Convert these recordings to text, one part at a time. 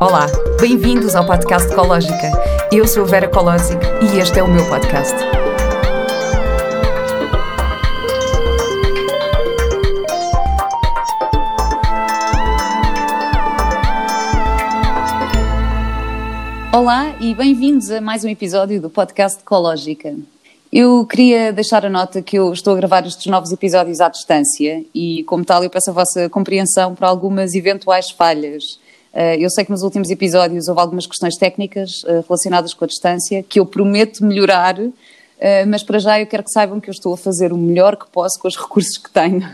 Olá, bem-vindos ao podcast Ecológica. Eu sou Vera Colosic e este é o meu podcast. Olá e bem-vindos a mais um episódio do podcast Ecológica. Eu queria deixar a nota que eu estou a gravar estes novos episódios à distância e, como tal, eu peço a vossa compreensão para algumas eventuais falhas. Eh, eu sei que nos últimos episódios houve algumas questões técnicas eh, relacionadas com a distância que eu prometo melhorar, eh, mas para já eu quero que saibam que eu estou a fazer o melhor que posso com os recursos que tenho.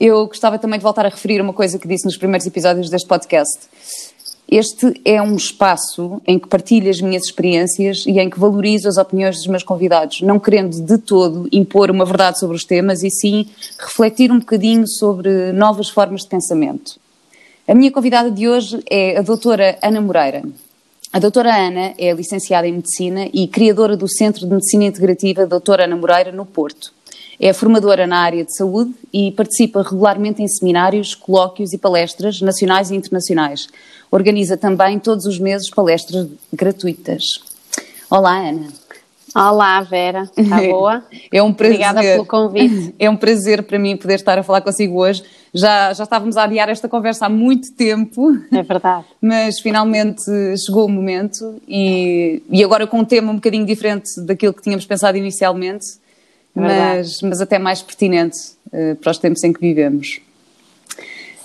Eu gostava também de voltar a referir uma coisa que disse nos primeiros episódios deste podcast. Este é um espaço em que partilho as minhas experiências e em que valorizo as opiniões dos meus convidados, não querendo de todo impor uma verdade sobre os temas e sim refletir um bocadinho sobre novas formas de pensamento. A minha convidada de hoje é a doutora Ana Moreira. A doutora Ana é licenciada em Medicina e criadora do Centro de Medicina Integrativa Doutora Ana Moreira, no Porto. É formadora na área de saúde e participa regularmente em seminários, colóquios e palestras nacionais e internacionais. Organiza também todos os meses palestras gratuitas. Olá, Ana. Olá, Vera. Está boa? É um prazer. Obrigada pelo convite. É um prazer para mim poder estar a falar consigo hoje. Já, já estávamos a adiar esta conversa há muito tempo. É verdade. Mas finalmente chegou o momento e, e agora com um tema um bocadinho diferente daquilo que tínhamos pensado inicialmente mas, mas até mais pertinente uh, para os tempos em que vivemos.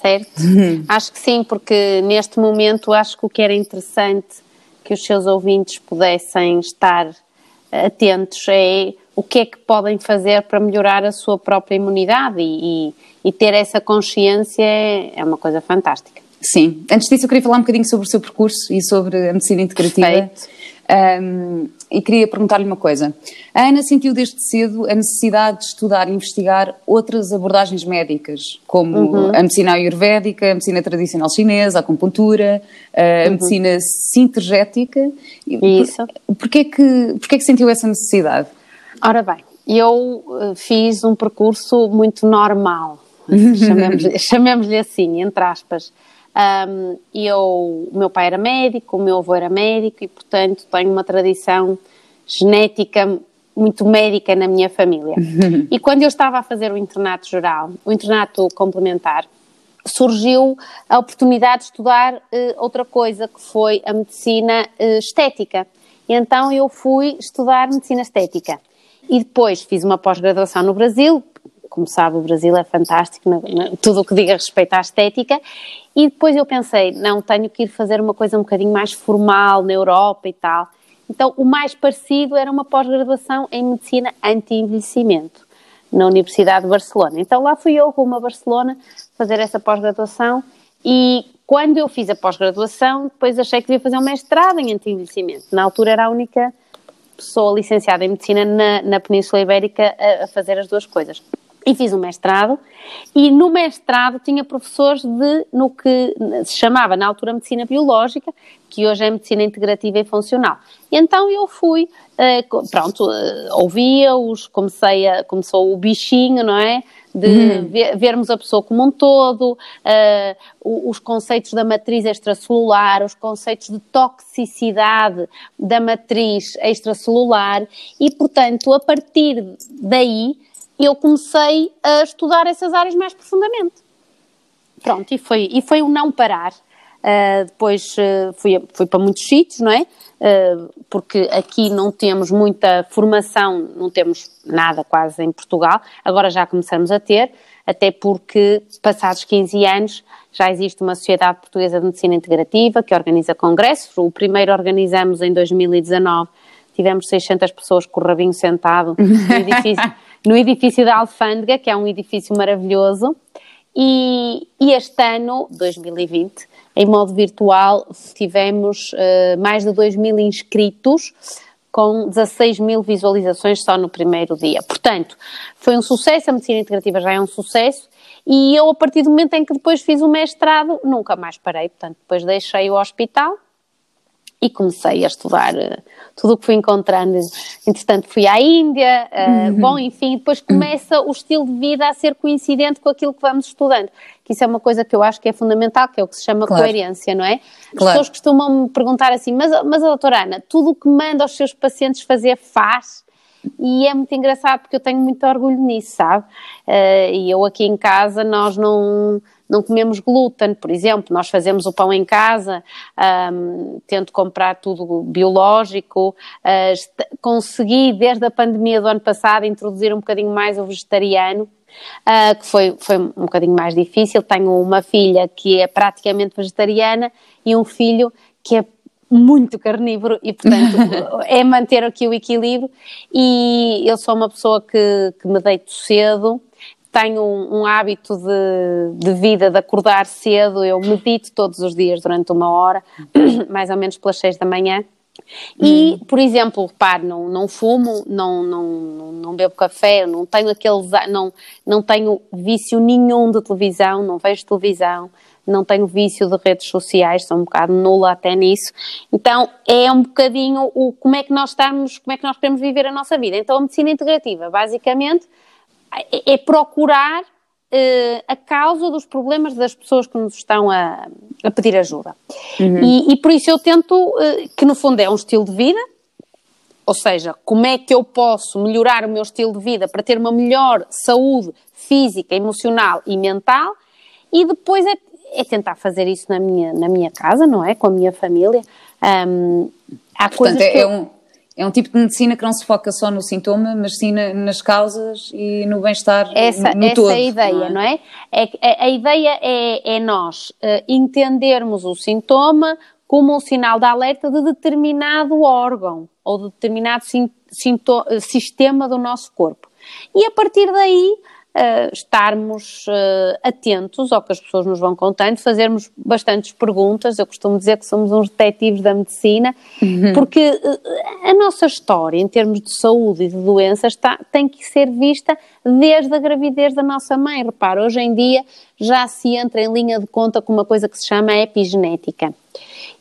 Certo, acho que sim, porque neste momento acho que o que era interessante que os seus ouvintes pudessem estar atentos é o que é que podem fazer para melhorar a sua própria imunidade e, e, e ter essa consciência é, é uma coisa fantástica. Sim. Antes disso, eu queria falar um bocadinho sobre o seu percurso e sobre a medicina integrativa. Perfeito. Um, e queria perguntar-lhe uma coisa. A Ana sentiu desde cedo a necessidade de estudar e investigar outras abordagens médicas, como uhum. a medicina ayurvédica, a medicina tradicional chinesa, a acupuntura, a uhum. medicina sintergética. Isso. Porquê que, porquê que sentiu essa necessidade? Ora bem, eu eh, fiz um percurso muito normal, chamemos-lhe chamemos assim, entre aspas. Um, eu, o meu pai era médico, o meu avô era médico e, portanto, tenho uma tradição genética muito médica na minha família. e quando eu estava a fazer o internato geral, o internato complementar, surgiu a oportunidade de estudar uh, outra coisa, que foi a medicina uh, estética. E então eu fui estudar medicina estética. E depois fiz uma pós-graduação no Brasil, como sabe, o Brasil é fantástico, na, na, tudo o que diga respeito à estética. E depois eu pensei, não, tenho que ir fazer uma coisa um bocadinho mais formal na Europa e tal. Então, o mais parecido era uma pós-graduação em medicina anti-envelhecimento na Universidade de Barcelona. Então, lá fui eu, com uma Barcelona, fazer essa pós-graduação. E quando eu fiz a pós-graduação, depois achei que devia fazer um mestrado em anti-envelhecimento. Na altura era a única pessoa licenciada em medicina na, na Península Ibérica a, a fazer as duas coisas e fiz um mestrado e no mestrado tinha professores de no que se chamava na altura medicina biológica, que hoje é medicina integrativa e funcional. E então eu fui, eh, pronto, eh, ouvia-os, comecei a, começou o bichinho, não é? De uhum. ver, vermos a pessoa como um todo, uh, os conceitos da matriz extracelular, os conceitos de toxicidade da matriz extracelular e, portanto, a partir daí eu comecei a estudar essas áreas mais profundamente. Pronto, e foi, e foi o não parar. Uh, depois uh, fui, fui para muitos sítios, não é? Uh, porque aqui não temos muita formação, não temos nada quase em Portugal, agora já começamos a ter, até porque passados 15 anos já existe uma Sociedade Portuguesa de Medicina Integrativa que organiza congressos, o primeiro organizamos em 2019, tivemos 600 pessoas com o rabinho sentado no edifício no edifício da Alfândega, que é um edifício maravilhoso. E, e este ano, 2020, em modo virtual, tivemos uh, mais de 2 mil inscritos, com 16 mil visualizações só no primeiro dia. Portanto, foi um sucesso, a medicina integrativa já é um sucesso, e eu, a partir do momento em que depois fiz o mestrado, nunca mais parei. Portanto, depois deixei o hospital e comecei a estudar uh, tudo o que fui encontrando. Entretanto, fui à Índia, uh, uhum. bom, enfim, depois começa o estilo de vida a ser coincidente com aquilo que vamos estudando. Que isso é uma coisa que eu acho que é fundamental, que é o que se chama claro. coerência, não é? As claro. pessoas costumam me perguntar assim, mas, mas a doutora Ana, tudo o que manda aos seus pacientes fazer faz? E é muito engraçado porque eu tenho muito orgulho nisso, sabe? Uh, e eu aqui em casa, nós não não comemos glúten, por exemplo, nós fazemos o pão em casa, um, tento comprar tudo biológico, uh, consegui desde a pandemia do ano passado introduzir um bocadinho mais o vegetariano, Uh, que foi, foi um bocadinho mais difícil. Tenho uma filha que é praticamente vegetariana e um filho que é muito carnívoro e, portanto, é manter aqui o equilíbrio. E eu sou uma pessoa que, que me deito cedo, tenho um, um hábito de, de, vida de acordar cedo, eu medito todos os dias durante uma hora, mais ou menos pelas seis da manhã. E, hum. por exemplo, repare, não, não fumo, não, não, não bebo café, não tenho aqueles, não, não tenho vício nenhum de televisão, não vejo televisão, não tenho vício de redes sociais, sou um bocado nula até nisso. Então é um bocadinho o como é que nós estamos, como é que nós queremos viver a nossa vida. Então a medicina integrativa, basicamente, é, é procurar uh, a causa dos problemas das pessoas que nos estão a, a pedir ajuda. Uhum. E, e, por isso eu tento, uh, que no fundo é um estilo de vida, ou seja, como é que eu posso melhorar o meu estilo de vida para ter uma melhor saúde física, emocional e mental, e depois é, é tentar fazer isso na minha, na minha casa, não é? Com a minha família. Um, há Portanto, coisas é, que eu... é um é um tipo de medicina que não se foca só no sintoma, mas sim na, nas causas e no bem-estar essa, no essa todo. Essa é a ideia, não é? é? é a, ideia é, é nós uh, entendermos o sintoma como um sinal de alerta de determinado órgão ou de determinado sistema do nosso corpo. E a partir daí uh, estarmos uh, atentos ao que as pessoas nos vão contando, fazermos bastantes perguntas. Eu costumo dizer que somos uns detetives da medicina, uhum. porque uh, a nossa história, em termos de saúde e de doenças, está, tem que ser vista desde a gravidez da nossa mãe. Repara, hoje em dia já se entra em linha de conta com uma coisa que se chama epigenética.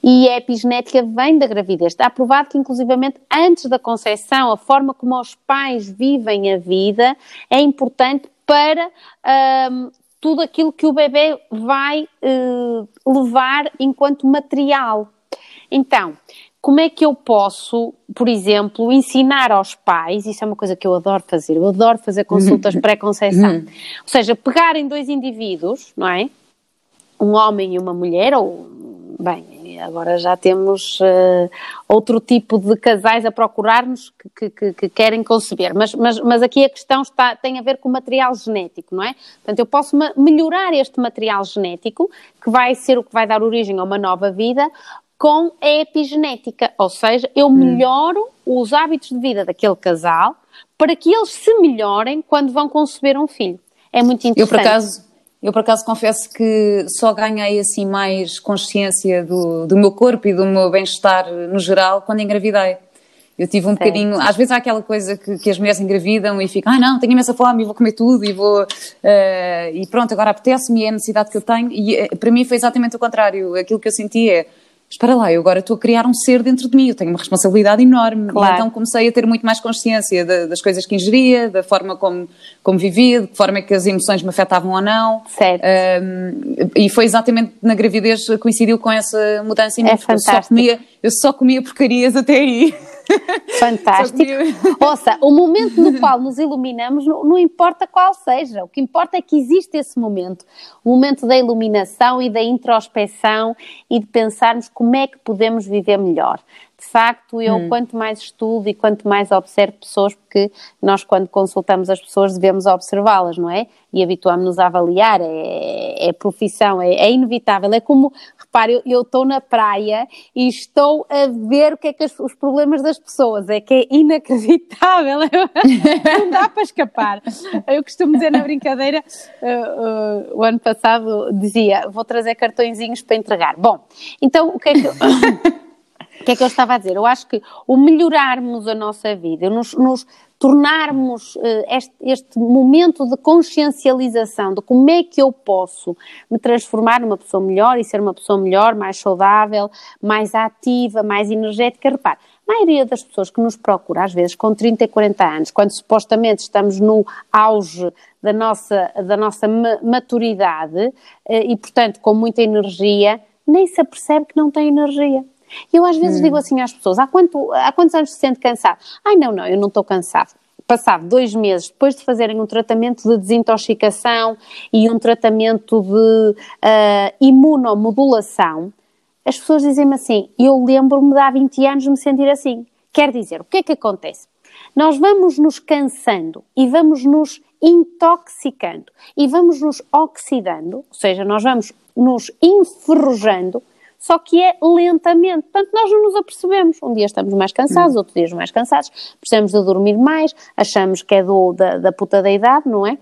E a epigenética vem da gravidez. Está provado que, inclusivamente, antes da concepção, a forma como os pais vivem a vida é importante para um, tudo aquilo que o bebê vai uh, levar enquanto material. Então, como é que eu posso, por exemplo, ensinar aos pais, isso é uma coisa que eu adoro fazer, eu adoro fazer consultas pré-conceição, ou seja, pegarem dois indivíduos, não é? Um homem e uma mulher, ou, bem, agora já temos uh, outro tipo de casais a procurar-nos que, que, que, querem conceber, mas, mas, mas aqui a questão está, tem a ver com o material genético, não é? Portanto, eu posso melhorar este material genético, que vai ser o que vai dar origem a uma nova vida, com a epigenética, ou seja, eu hum. melhoro hum. os hábitos de vida daquele casal para que eles se melhorem quando vão conceber um filho. É muito interessante. Eu, por acaso, eu, por acaso, confesso que só ganhei assim mais consciência do, do meu corpo e do meu bem-estar no geral quando engravidei. Eu tive um bocadinho. Às vezes há aquela coisa que, que as mulheres engravidam e ficam, ah, não, tenho imensa fome e vou comer tudo e vou. Uh, e pronto, agora apetece-me, é a necessidade que eu tenho. E uh, para mim foi exatamente o contrário. Aquilo que eu senti é espera lá, eu agora estou a criar um ser dentro de mim, eu tenho uma responsabilidade enorme. Claro. Então comecei a ter muito mais consciência de, das coisas que ingeria, da forma como, como vivia, de que forma é que as emoções me afetavam ou não. Certo. Um, e foi exatamente na gravidez coincidiu com essa mudança em mim. É fantástico. Eu só, comia, eu só comia porcarias até aí. Fantástico. Ouça, o momento no qual nos iluminamos, não, não, importa qual seja, o que importa é que existe esse momento. O momento da iluminação e da introspeção e de pensarmos como é que podemos viver melhor. De facto, eu hum. quanto mais estudo e quanto mais observo pessoas, porque nós quando consultamos as pessoas devemos observá-las, não é? E habituamos-nos a avaliar, é, é profissão, é, é, inevitável. É como, repare, eu estou na praia e estou a ver o que é que as, os problemas das pessoas, é que é inacreditável, não dá para escapar. Eu costumo dizer na brincadeira, uh, uh, o ano passado dizia, vou trazer cartõezinhos para entregar. Bom, então o que é que... O que é que eu estava a dizer? Eu acho que o melhorarmos a nossa vida, nos, nos tornarmos este, este, momento de consciencialização de como é que eu posso me transformar numa pessoa melhor e ser uma pessoa melhor, mais saudável, mais ativa, mais energética. Repare, a maioria das pessoas que nos procura, às vezes com 30 e 40 anos, quando supostamente estamos no auge da nossa, da nossa maturidade e, portanto, com muita energia, nem se apercebe que não tem energia. Eu às vezes hum. digo assim às pessoas: há, quanto, há quantos anos se sente cansado? Ai, não, não, eu não estou cansado. Passado dois meses, depois de fazerem um tratamento de desintoxicação e um tratamento de uh, imunomodulação, as pessoas dizem-me assim: eu lembro-me de há 20 anos de me sentir assim. Quer dizer, o que é que acontece? Nós vamos nos cansando e vamos nos intoxicando e vamos nos oxidando, ou seja, nós vamos nos enferrujando só que é lentamente. Portanto, nós não nos apercebemos. Um dia estamos mais cansados, outro dia mais cansados, precisamos de dormir mais, achamos que é do, da, da puta da idade, não é?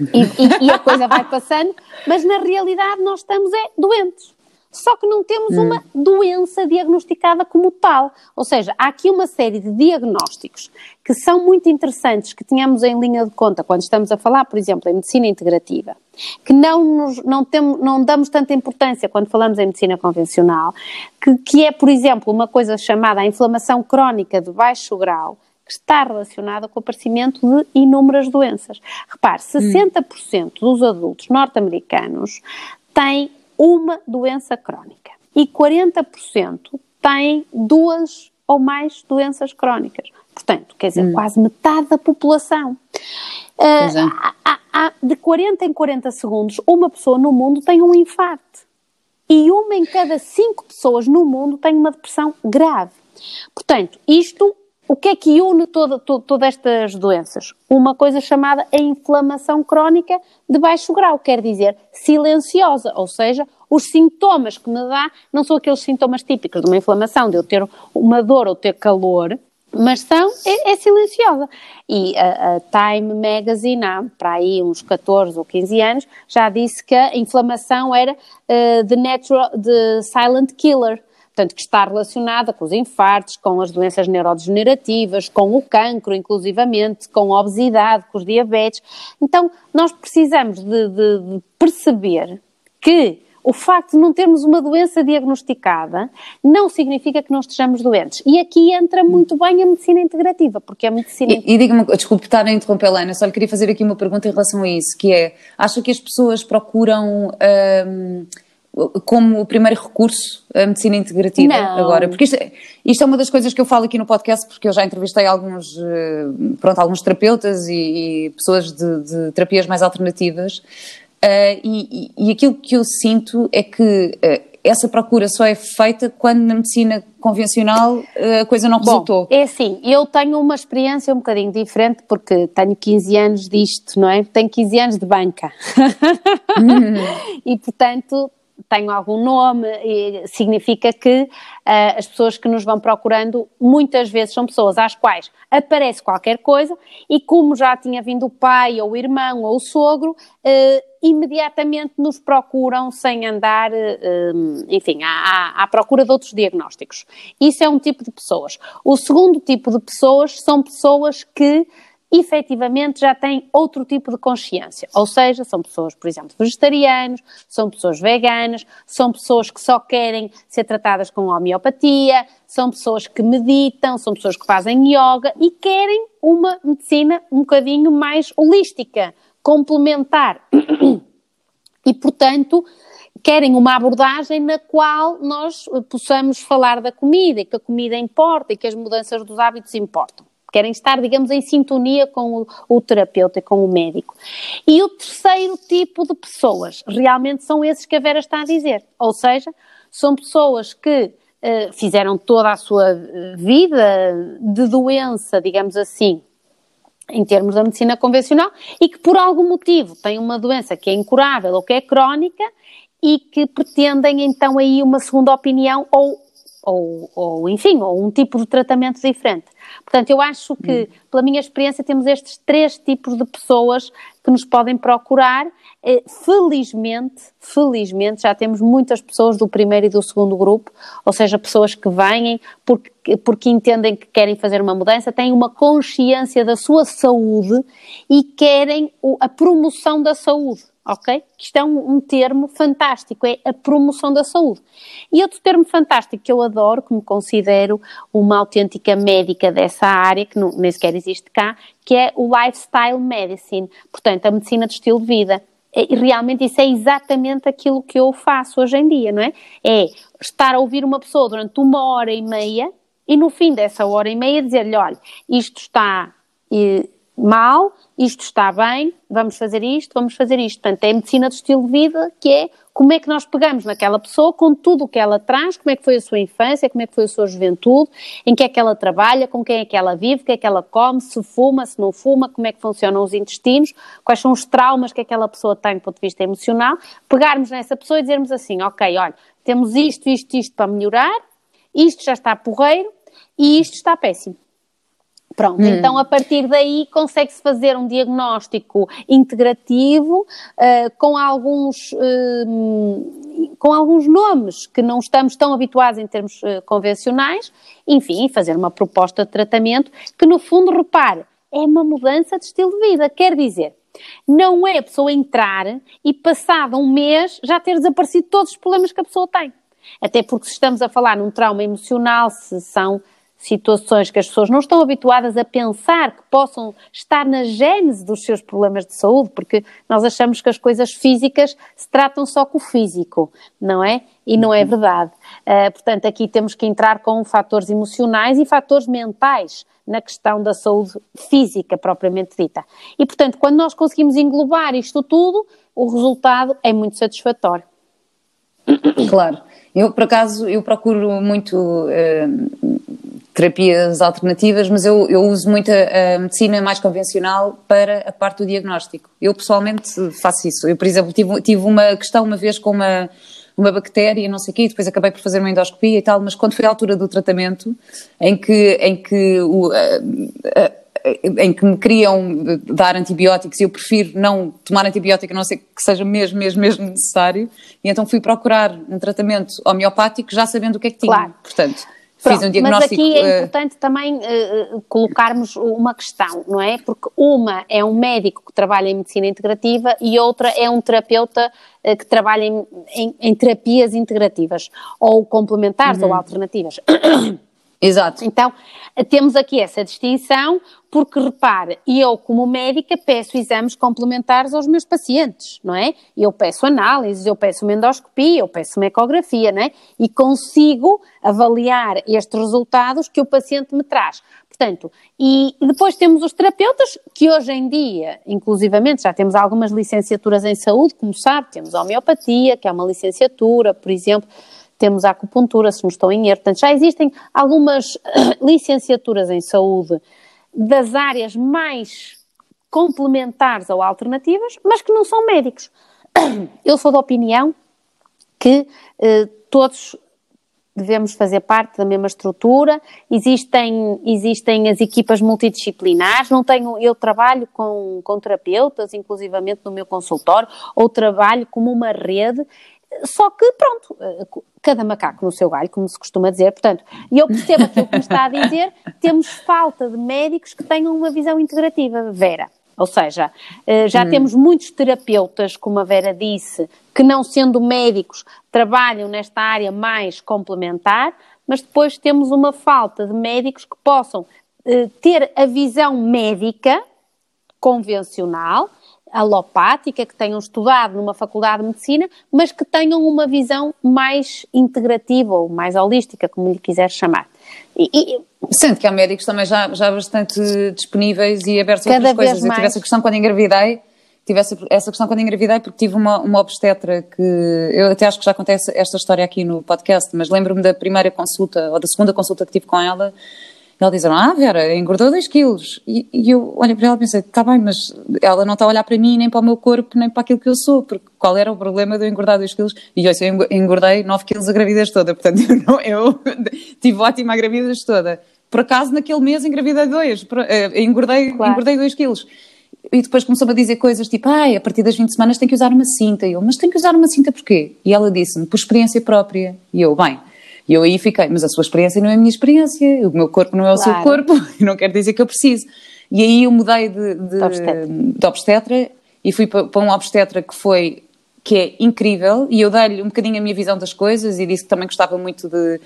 E, e, e a coisa vai passando, mas na realidade nós estamos é doentes só que não temos hum. uma doença diagnosticada como tal. Ou seja, há aqui uma série de diagnósticos que são muito interessantes que tenhamos em linha de conta quando estamos a falar, por exemplo, em medicina integrativa, que não, nos, não, temos, não damos tanta importância quando falamos em medicina convencional, que, que é, por exemplo, uma coisa chamada a inflamação crónica de baixo grau, que está relacionada com o aparecimento de inúmeras doenças. Repare, 60% hum. dos adultos norte-americanos têm uma doença crónica e 40% têm duas ou mais doenças crónicas. Portanto, quer dizer, hum. quase metade da população. Uh, há, há, de 40 em 40 segundos, uma pessoa no mundo tem um infarto. E uma em cada cinco pessoas no mundo tem uma depressão grave. Portanto, isto o que é que une toda, toda, todas estas doenças? Uma coisa chamada a inflamação crónica de baixo grau, quer dizer silenciosa, ou seja, os sintomas que me dá não são aqueles sintomas típicos de uma inflamação, de eu ter uma dor ou ter calor, mas são, é, é silenciosa. E a, a, Time Magazine, há para aí uns 14 ou 15 anos, já disse que a inflamação era uh, the, natural, the silent killer, portanto, que está relacionada com os infartos, com as doenças neurodegenerativas, com o cancro, inclusivamente, com a obesidade, com os diabetes. Então, nós precisamos de, de, de perceber que o facto de não termos uma doença diagnosticada não significa que não estejamos doentes. E aqui entra muito bem a medicina integrativa, porque a medicina. E, e diga-me, desculpe estar a interromper, Helena, só lhe queria fazer aqui uma pergunta em relação a isso, que é: acha que as pessoas procuram. Hum, como o primeiro recurso a medicina integrativa não. agora? Porque isto, isto, é uma das coisas que eu falo aqui no podcast, porque eu já entrevistei alguns, eh, pronto, alguns terapeutas e, e pessoas de, de, terapias mais alternativas, uh, e, e, aquilo que eu sinto é que uh, essa procura só é feita quando na medicina convencional a coisa não resultou. Bom, é assim, eu tenho uma experiência um bocadinho diferente porque tenho 15 anos disto, não é? Tenho 15 anos de banca. Hum. e portanto tenho algum nome, significa que uh, as pessoas que nos vão procurando muitas vezes são pessoas às quais aparece qualquer coisa e como já tinha vindo o pai ou o irmão ou o sogro, uh, imediatamente nos procuram sem andar, uh, enfim, à, à, à procura de outros diagnósticos. Isso é um tipo de pessoas. O segundo tipo de pessoas são pessoas que efetivamente já têm outro tipo de consciência. Ou seja, são pessoas, por exemplo, vegetarianos, são pessoas veganas, são pessoas que só querem ser tratadas com homeopatia, são pessoas que meditam, são pessoas que fazem yoga e querem uma medicina um bocadinho mais holística, complementar. E, portanto, querem uma abordagem na qual nós possamos falar da comida e que a comida importa e que as mudanças dos hábitos importam querem estar, digamos, em sintonia com o, o terapeuta, com o médico. E o terceiro tipo de pessoas, realmente são esses que a Vera está a dizer, ou seja, são pessoas que uh, fizeram toda a sua vida de doença, digamos assim, em termos da medicina convencional, e que por algum motivo têm uma doença que é incurável ou que é crónica e que pretendem então aí uma segunda opinião ou, ou, ou enfim, ou um tipo de tratamento diferente. Portanto, eu acho que, hum. pela minha experiência, temos estes três tipos de pessoas que nos podem procurar. Eh, felizmente, felizmente, já temos muitas pessoas do primeiro e do segundo grupo, ou seja, pessoas que vêm porque, porque entendem que querem fazer uma mudança, têm uma consciência da sua saúde e querem a promoção da saúde ok? Isto é um, um, termo fantástico, é a promoção da saúde. E outro termo fantástico que eu adoro, que me considero uma autêntica médica dessa área, que não, nem sequer existe cá, que é o lifestyle medicine, portanto, a medicina de estilo de vida. E realmente isso é exatamente aquilo que eu faço hoje em dia, não é? É estar a ouvir uma pessoa durante uma hora e meia e no fim dessa hora e meia dizer-lhe, olha, isto está mal, isto está bem, vamos fazer isto, vamos fazer isto. Portanto, é a medicina do estilo de vida que é como é que nós pegamos naquela pessoa com tudo o que ela traz, como é que foi a sua infância, como é que foi a sua juventude, em que é que ela trabalha, com quem é que ela vive, o que é que ela come, se fuma, se não fuma, como é que funcionam os intestinos, quais são os traumas que aquela pessoa tem do ponto de vista emocional, pegarmos nessa pessoa e dizermos assim, ok, olha, temos isto, isto, isto para melhorar, isto já está porreiro e isto está péssimo. Pronto, hum. então a partir daí consegue-se fazer um diagnóstico integrativo uh, com, alguns, uh, com alguns nomes que não estamos tão habituados em termos uh, convencionais, enfim, fazer uma proposta de tratamento que, no fundo, repare, é uma mudança de estilo de vida. Quer dizer, não é a pessoa entrar e, passado um mês, já ter desaparecido todos os problemas que a pessoa tem. Até porque, se estamos a falar num trauma emocional, se são situações que as pessoas não estão habituadas a pensar que possam estar na gênese dos seus problemas de saúde, porque nós achamos que as coisas físicas se tratam só com o físico, não é? E não é uhum. verdade. Uh, portanto, aqui temos que entrar com fatores emocionais e fatores mentais na questão da saúde física propriamente dita. E, portanto, quando nós conseguimos englobar isto tudo, o resultado é muito satisfatório. Claro. Eu, por acaso, eu procuro muito uh, terapias alternativas, mas eu, eu uso muito a, a, medicina mais convencional para a parte do diagnóstico. Eu pessoalmente faço isso. Eu, por exemplo, tive, tive uma questão uma vez com uma, uma bactéria, não sei o quê, depois acabei por fazer uma endoscopia e tal, mas quando foi a altura do tratamento, em que, em que o, em que me queriam dar antibióticos e eu prefiro não tomar antibiótico, a não ser que seja mesmo, mesmo, mesmo necessário, e então fui procurar um tratamento homeopático já sabendo o que é que tinha. Claro. Portanto, Pronto, Fiz um diagnóstico. Mas aqui é eh, importante também uh, colocarmos uma questão, não é? Porque uma é um médico que trabalha em medicina integrativa e outra é um terapeuta uh, que trabalha em, em, em, terapias integrativas, ou complementares uhum. ou alternativas. Exato. Então, temos aqui essa distinção, porque repare, eu como médica peço exames complementares aos meus pacientes, não é? Eu peço análises, eu peço uma endoscopia, eu peço uma ecografia, não é? E consigo avaliar estes resultados que o paciente me traz. Portanto, e depois temos os terapeutas, que hoje em dia, inclusivamente, já temos algumas licenciaturas em saúde, como sabe, temos a homeopatia, que é uma licenciatura, por exemplo, temos a acupuntura, se não estou em erro. Portanto, já existem algumas licenciaturas em saúde das áreas mais complementares ou alternativas, mas que não são médicos. Eu sou da opinião que eh, todos devemos fazer parte da mesma estrutura, existem, existem as equipas multidisciplinares, não tenho, eu trabalho com, com terapeutas, inclusivamente no meu consultório, ou trabalho como uma rede só que, pronto, eh, cada macaco no seu galho, como se costuma dizer. Portanto, e eu percebo aquilo que me está a dizer, temos falta de médicos que tenham uma visão integrativa, Vera. Ou seja, eh, já hum. temos muitos terapeutas, como a Vera disse, que não sendo médicos trabalham nesta área mais complementar, mas depois temos uma falta de médicos que possam eh, ter a visão médica convencional alopática, que tenham estudado numa faculdade de medicina, mas que tenham uma visão mais integrativa ou mais holística, como lhe quiser chamar. E, e, Sendo que há médicos também já, já bastante disponíveis e abertos a outras coisas. Mais... Eu tive essa questão quando engravidei, tive essa, essa questão quando engravidei porque tive uma, uma obstetra que, eu até acho que já contei esta história aqui no podcast, mas lembro-me da primeira consulta, ou da segunda consulta que tive com ela, ela diz, ah Vera, engordou 2 quilos. E, e, eu olhei para ela e pensei, está bem, mas ela não está a olhar para mim, nem para o meu corpo, nem para aquilo que eu sou, porque qual era o problema de eu engordar 2 quilos? E eu, eu engordei 9 quilos a gravidez toda, portanto eu, não, eu tive ótima a gravidez toda. por acaso naquele mês engravidei dois, uh, engordei, claro. engordei dois quilos. E depois começou-me a dizer coisas tipo, ai, a partir das 20 semanas tem que usar uma cinta. E eu, mas tem que usar uma cinta porquê? E ela disse-me, por experiência própria. E eu, bem, e eu aí fiquei, mas a sua experiência não é a minha experiência, o meu corpo não é o claro. seu corpo, e não quer dizer que eu preciso. E aí eu mudei de, de, obstetra. de obstetra e fui para, para um obstetra que foi que é incrível e eu dei-lhe um bocadinho a minha visão das coisas e disse que também gostava muito de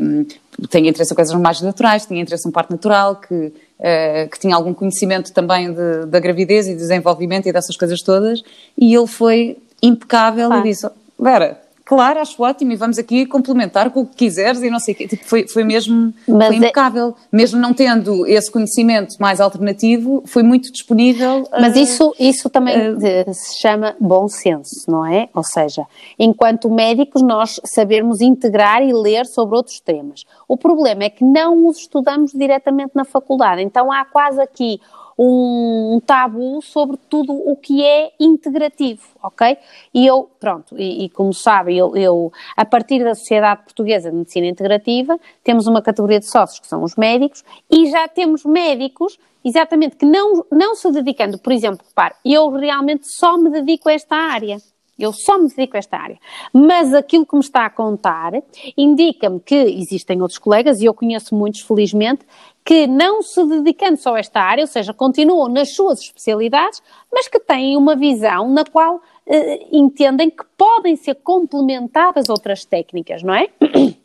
um, tenho interesse em coisas mais naturais, tinha interesse em parte natural, que, uh, que tinha algum conhecimento também de, da gravidez e desenvolvimento e dessas coisas todas e ele foi impecável e disse, Vera, claro, acho ótimo e vamos aqui complementar com o que quiseres e não sei o quê. Tipo, foi, foi mesmo foi é- impecável. É... Mesmo não tendo esse conhecimento mais alternativo, foi muito disponível. Mas uh, isso, isso também uh, se chama bom senso, não é? Ou seja, enquanto médicos nós sabermos integrar e ler sobre outros temas. O problema é que não os estudamos diretamente na faculdade, então há quase aqui um, tabu sobre tudo o que é integrativo, ok? E eu, pronto, e, e como sabe, eu, eu, a partir da Sociedade Portuguesa de Medicina Integrativa, temos uma categoria de sócios que são os médicos, e já temos médicos exatamente que não, não se dedicando, por exemplo, repare, eu realmente só me dedico a esta área. Eu só me dedico a esta área. Mas aquilo que me está a contar indica-me que existem outros colegas, e eu conheço muitos, felizmente, que não se dedicando só a esta área, ou seja, continuam nas suas especialidades, mas que têm uma visão na qual eh, entendem que podem ser complementadas outras técnicas, não é?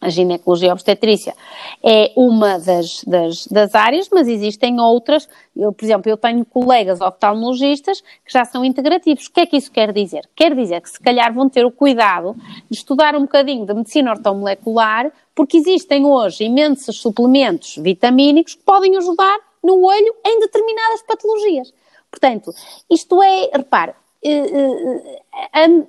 A ginecologia obstetrícia é uma das, das, das, áreas, mas existem outras. Eu, por exemplo, eu tenho colegas oftalmologistas que já são integrativos. O que é que isso quer dizer? Quer dizer que se calhar vão ter o cuidado de estudar um bocadinho de medicina ortomolecular, porque existem hoje imensos suplementos vitamínicos que podem ajudar no olho em determinadas patologias. Portanto, isto é, repare, eh,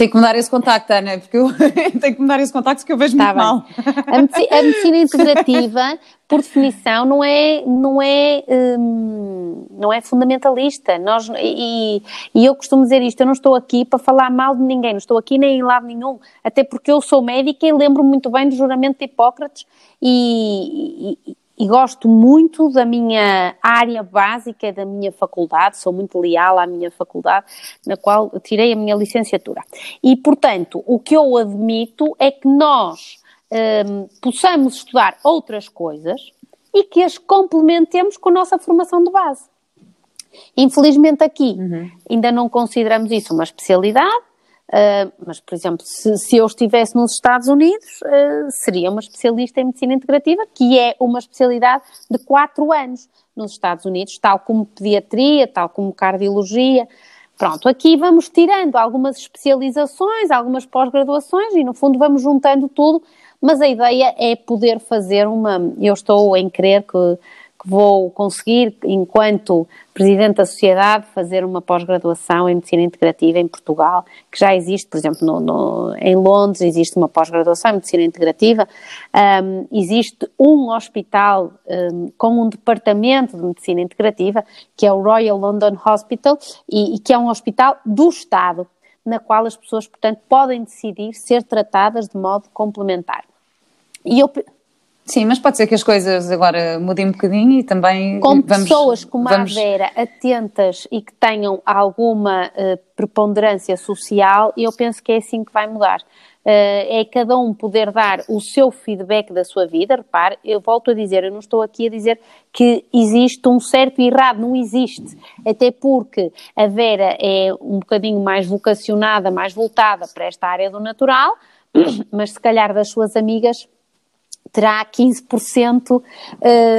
tem que mudar esse contacto, Ana, porque eu tenho que mudar esse contacto que eu vejo tá muito bem. mal. A medicina, a medicina, integrativa, por definição, não é, não é, hum, não é fundamentalista. Nós, e, e eu costumo dizer isto, eu não estou aqui para falar mal de ninguém, não estou aqui nem em lado nenhum, até porque eu sou médica e lembro muito bem do juramento de Hipócrates e, e e gosto muito da minha área básica da minha faculdade, sou muito leal à minha faculdade, na qual tirei a minha licenciatura. E, portanto, o que eu admito é que nós um, possamos estudar outras coisas e que as complementemos com a nossa formação de base. Infelizmente aqui uhum. ainda não consideramos isso uma especialidade, Uh, mas, por exemplo, se, se, eu estivesse nos Estados Unidos, uh, seria uma especialista em medicina integrativa, que é uma especialidade de 4 anos nos Estados Unidos, tal como pediatria, tal como cardiologia. Pronto, aqui vamos tirando algumas especializações, algumas pós-graduações e, no fundo, vamos juntando tudo, mas a ideia é poder fazer uma. Eu estou em crer que vou conseguir, enquanto Presidente da Sociedade, fazer uma pós-graduação em Medicina Integrativa em Portugal, que já existe, por exemplo, no, no, em Londres existe uma pós-graduação em Medicina Integrativa, um, existe um hospital um, com um departamento de Medicina Integrativa, que é o Royal London Hospital, e, e que é um hospital do Estado, na qual as pessoas, portanto, podem decidir ser tratadas de modo complementar. E eu Sim, mas pode ser que as coisas agora mudem um bocadinho e também. Com vamos, pessoas como vamos... a Vera atentas e que tenham alguma uh, preponderância social, eu penso que é assim que vai mudar. Uh, é cada um poder dar o seu feedback da sua vida. Repare, eu volto a dizer, eu não estou aqui a dizer que existe um certo e errado, não existe. Até porque a Vera é um bocadinho mais vocacionada, mais voltada para esta área do natural, mas se calhar das suas amigas terá 15% uh,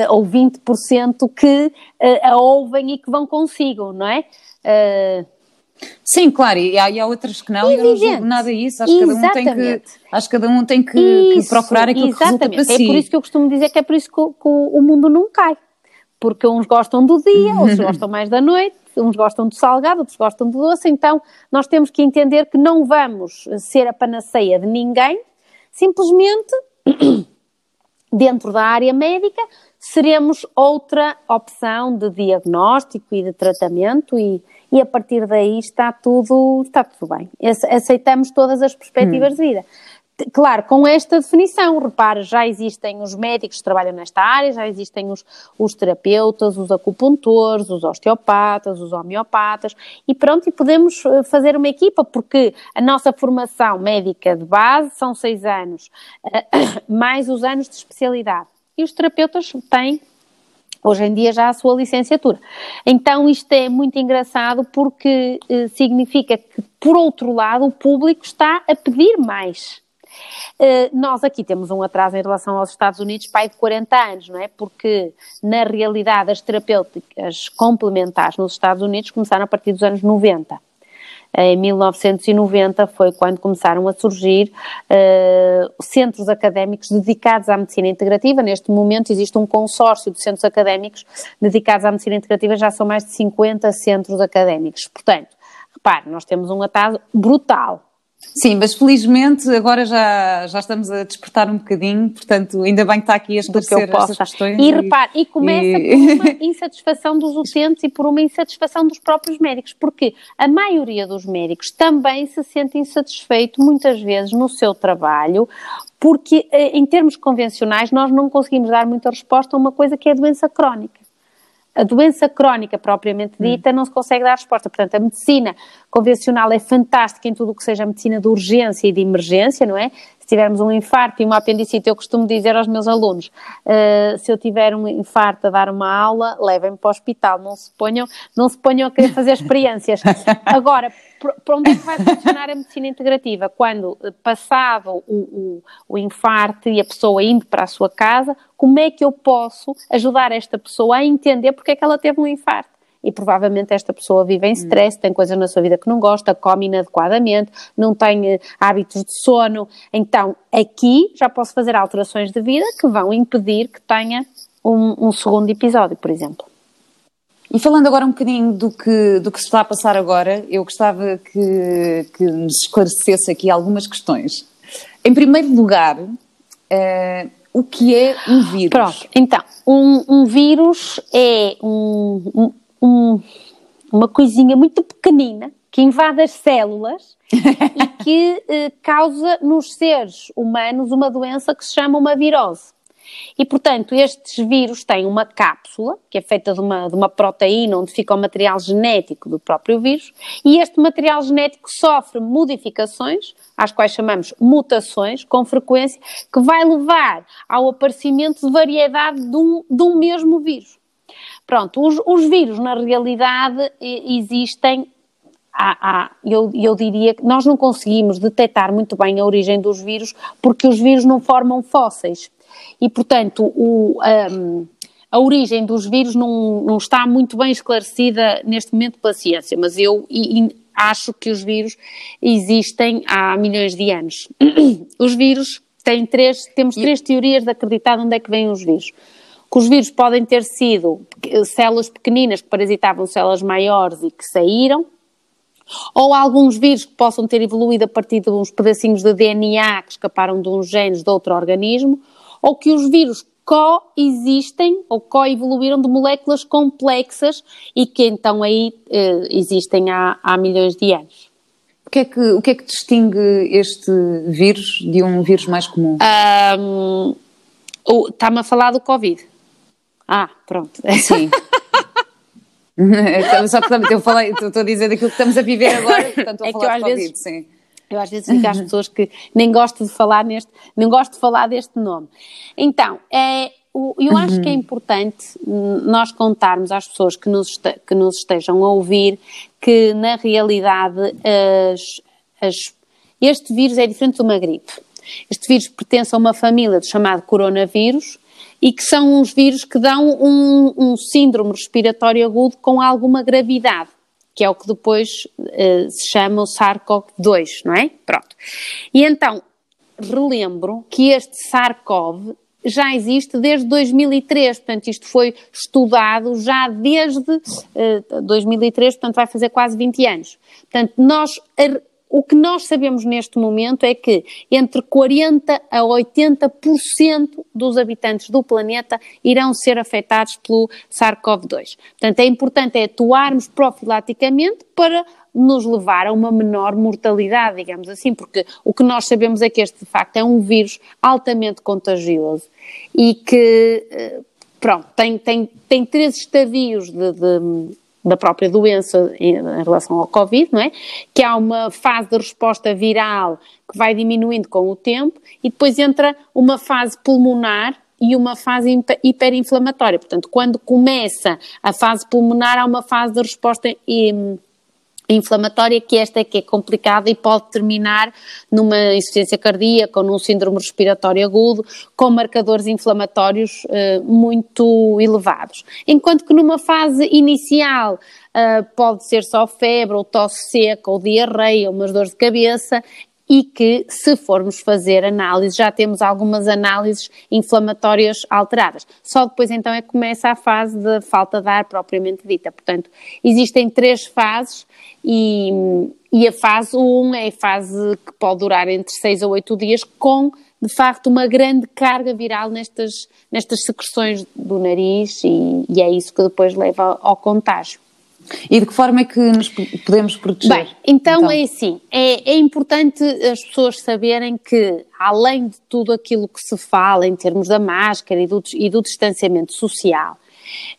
ou 20% que uh, a ouvem e que vão consigo, não é? Uh, Sim, claro, e há, e há outras que não, e eu não julgo nada isso, acho que, cada um tem que, acho que cada um tem que, isso, que procurar aquilo exatamente. que resulta para é si. É por isso que eu costumo dizer que é por isso que, que o, o mundo não cai, porque uns gostam do dia, outros gostam mais da noite, uns gostam do salgado, outros gostam do doce, então nós temos que entender que não vamos ser a panaceia de ninguém, simplesmente dentro da área médica, seremos outra opção de diagnóstico e de tratamento e, e a partir daí está tudo, está tudo bem. Aceitamos todas as perspectivas hum. de vida. Claro, com esta definição, repare, já existem os médicos que trabalham nesta área, já existem os, os terapeutas, os acupuntores, os osteopatas, os homeopatas, e pronto, e podemos eh, fazer uma equipa, porque a nossa formação médica de base são seis anos, eh, mais os anos de especialidade. E os terapeutas têm hoje em dia já a sua licenciatura. Então isto é muito engraçado porque eh, significa que, por outro lado, o público está a pedir mais. Uh, nós aqui temos um atraso em relação aos Estados Unidos, pai de 40 anos, não é? Porque, na realidade, as terapêuticas complementares nos Estados Unidos começaram a partir dos anos 90 em 1990 foi quando começaram a surgir uh, centros académicos dedicados à medicina integrativa. Neste momento existe um consórcio de centros académicos dedicados à medicina integrativa, já são mais de 50 centros académicos. Portanto, repare, nós temos um atraso brutal Sim, mas felizmente agora já, já estamos a despertar um bocadinho, portanto, ainda bem que está aqui a esclarecer que essas questões. E, e repare, e começa e... por uma insatisfação dos utentes e por uma insatisfação dos próprios médicos, porque a maioria dos médicos também se sente insatisfeito muitas vezes no seu trabalho, porque eh, em termos convencionais nós não conseguimos dar muita resposta a uma coisa que é a doença crónica a doença crónica propriamente hum. dita hum. não se consegue dar resposta. Portanto, a medicina convencional é fantástica em tudo o que seja a medicina de urgência e de emergência, não é? Tivermos um infarto e uma apendicite, eu costumo dizer aos meus alunos, uh, se eu tiver um infarto a dar uma aula, levem-me para o hospital, não se ponham, não se ponham a querer fazer experiências. Agora, para onde é que vai funcionar a medicina integrativa? Quando, passado o, o, o infarto e a pessoa indo para a sua casa, como é que eu posso ajudar esta pessoa a entender porque é que ela teve um infarto? E provavelmente esta pessoa vive em stress, tem coisas na sua vida que não gosta, come inadequadamente, não tem eh, hábitos de sono. Então, aqui já posso fazer alterações de vida que vão impedir que tenha um, um segundo episódio, por exemplo. E falando agora um bocadinho do que, do que se está a passar agora, eu gostava que, que nos esclarecesse aqui algumas questões. Em primeiro lugar, uh, o que é um vírus? Pronto, então, um, um vírus é um, um, uma coisinha muito pequenina que invade as células e que eh, causa nos seres humanos uma doença que se chama uma virose. E, portanto, estes vírus têm uma cápsula, que é feita de uma, de uma proteína onde fica o material genético do próprio vírus, e este material genético sofre modificações, às quais chamamos mutações, com frequência, que vai levar ao aparecimento de variedade de um, de um mesmo vírus. Pronto, os, os vírus, na realidade, existem Há, há, eu, eu, diria que nós não conseguimos detectar muito bem a origem dos vírus porque os vírus não formam fósseis e, portanto, o, um, a origem dos vírus não, não, está muito bem esclarecida neste momento pela ciência, mas eu e, e acho que os vírus existem há milhões de anos. Os vírus têm três, temos três teorias de acreditar de onde é que vêm os vírus que os vírus podem ter sido células pequeninas que parasitavam células maiores e que saíram, ou alguns vírus que possam ter evoluído a partir de uns pedacinhos de DNA que escaparam de uns genes de outro organismo, ou que os vírus coexistem ou coevoluíram de moléculas complexas e que então aí eh, existem há, há milhões de anos. O que, é que, o que é que distingue este vírus de um vírus mais comum? Um, Está-me a falar do Covid. Ah, pronto. Sim. Então, só que eu falei, estou a dizer daquilo que estamos a viver agora, portanto estou a é falar de Covid, vezes, sim. Eu às vezes digo às pessoas que nem gosto de falar neste, nem gosto de falar deste nome. Então, é, eu acho que é uhum. importante nós contarmos às pessoas que nos, que nos estejam a ouvir que, na realidade, as, as, este vírus é diferente de uma gripe. Este vírus pertence a uma família chamado coronavírus, e que são uns vírus que dão um, um síndrome respiratório agudo com alguma gravidade, que é o que depois uh, se chama o SARS-CoV-2, não é? Pronto. E então, relembro que este SARS-CoV já existe desde 2003, portanto isto foi estudado já desde uh, eh, 2003, portanto vai fazer quase 20 anos. Portanto, nós o que nós sabemos neste momento é que entre 40% a 80% dos habitantes do planeta irão ser afetados pelo SARS-CoV-2. Portanto, é importante é atuarmos profilaticamente para nos levar a uma menor mortalidade, digamos assim, porque o que nós sabemos é que este, de facto, é um vírus altamente contagioso e que, eh, pronto, tem, tem, tem três estadios de, de da própria doença em, em, relação ao Covid, não é? Que há uma fase de resposta viral que vai diminuindo com o tempo e depois entra uma fase pulmonar e uma fase hiperinflamatória. Portanto, quando começa a fase pulmonar, há uma fase de resposta inflamatória, que esta é que é complicada e pode terminar numa insuficiência cardíaca ou num síndrome respiratório agudo, com marcadores inflamatórios uh, muito elevados. Enquanto que numa fase inicial uh, pode ser só febre ou tosse seca ou diarreia, umas dores de cabeça e que, se formos fazer análise, já temos algumas análises inflamatórias alteradas. Só depois então é que começa a fase de falta de ar propriamente dita. Portanto, existem três fases e, e a fase 1 é a fase que pode durar entre 6 a 8 dias com de facto uma grande carga viral nestas, nestas secreções do nariz e, e é isso que depois leva ao contágio. E de que forma é que nos podemos proteger? Bem, então, então, é assim, é, é importante as pessoas saberem que, além de tudo aquilo que se fala em termos da máscara e do, e do distanciamento social,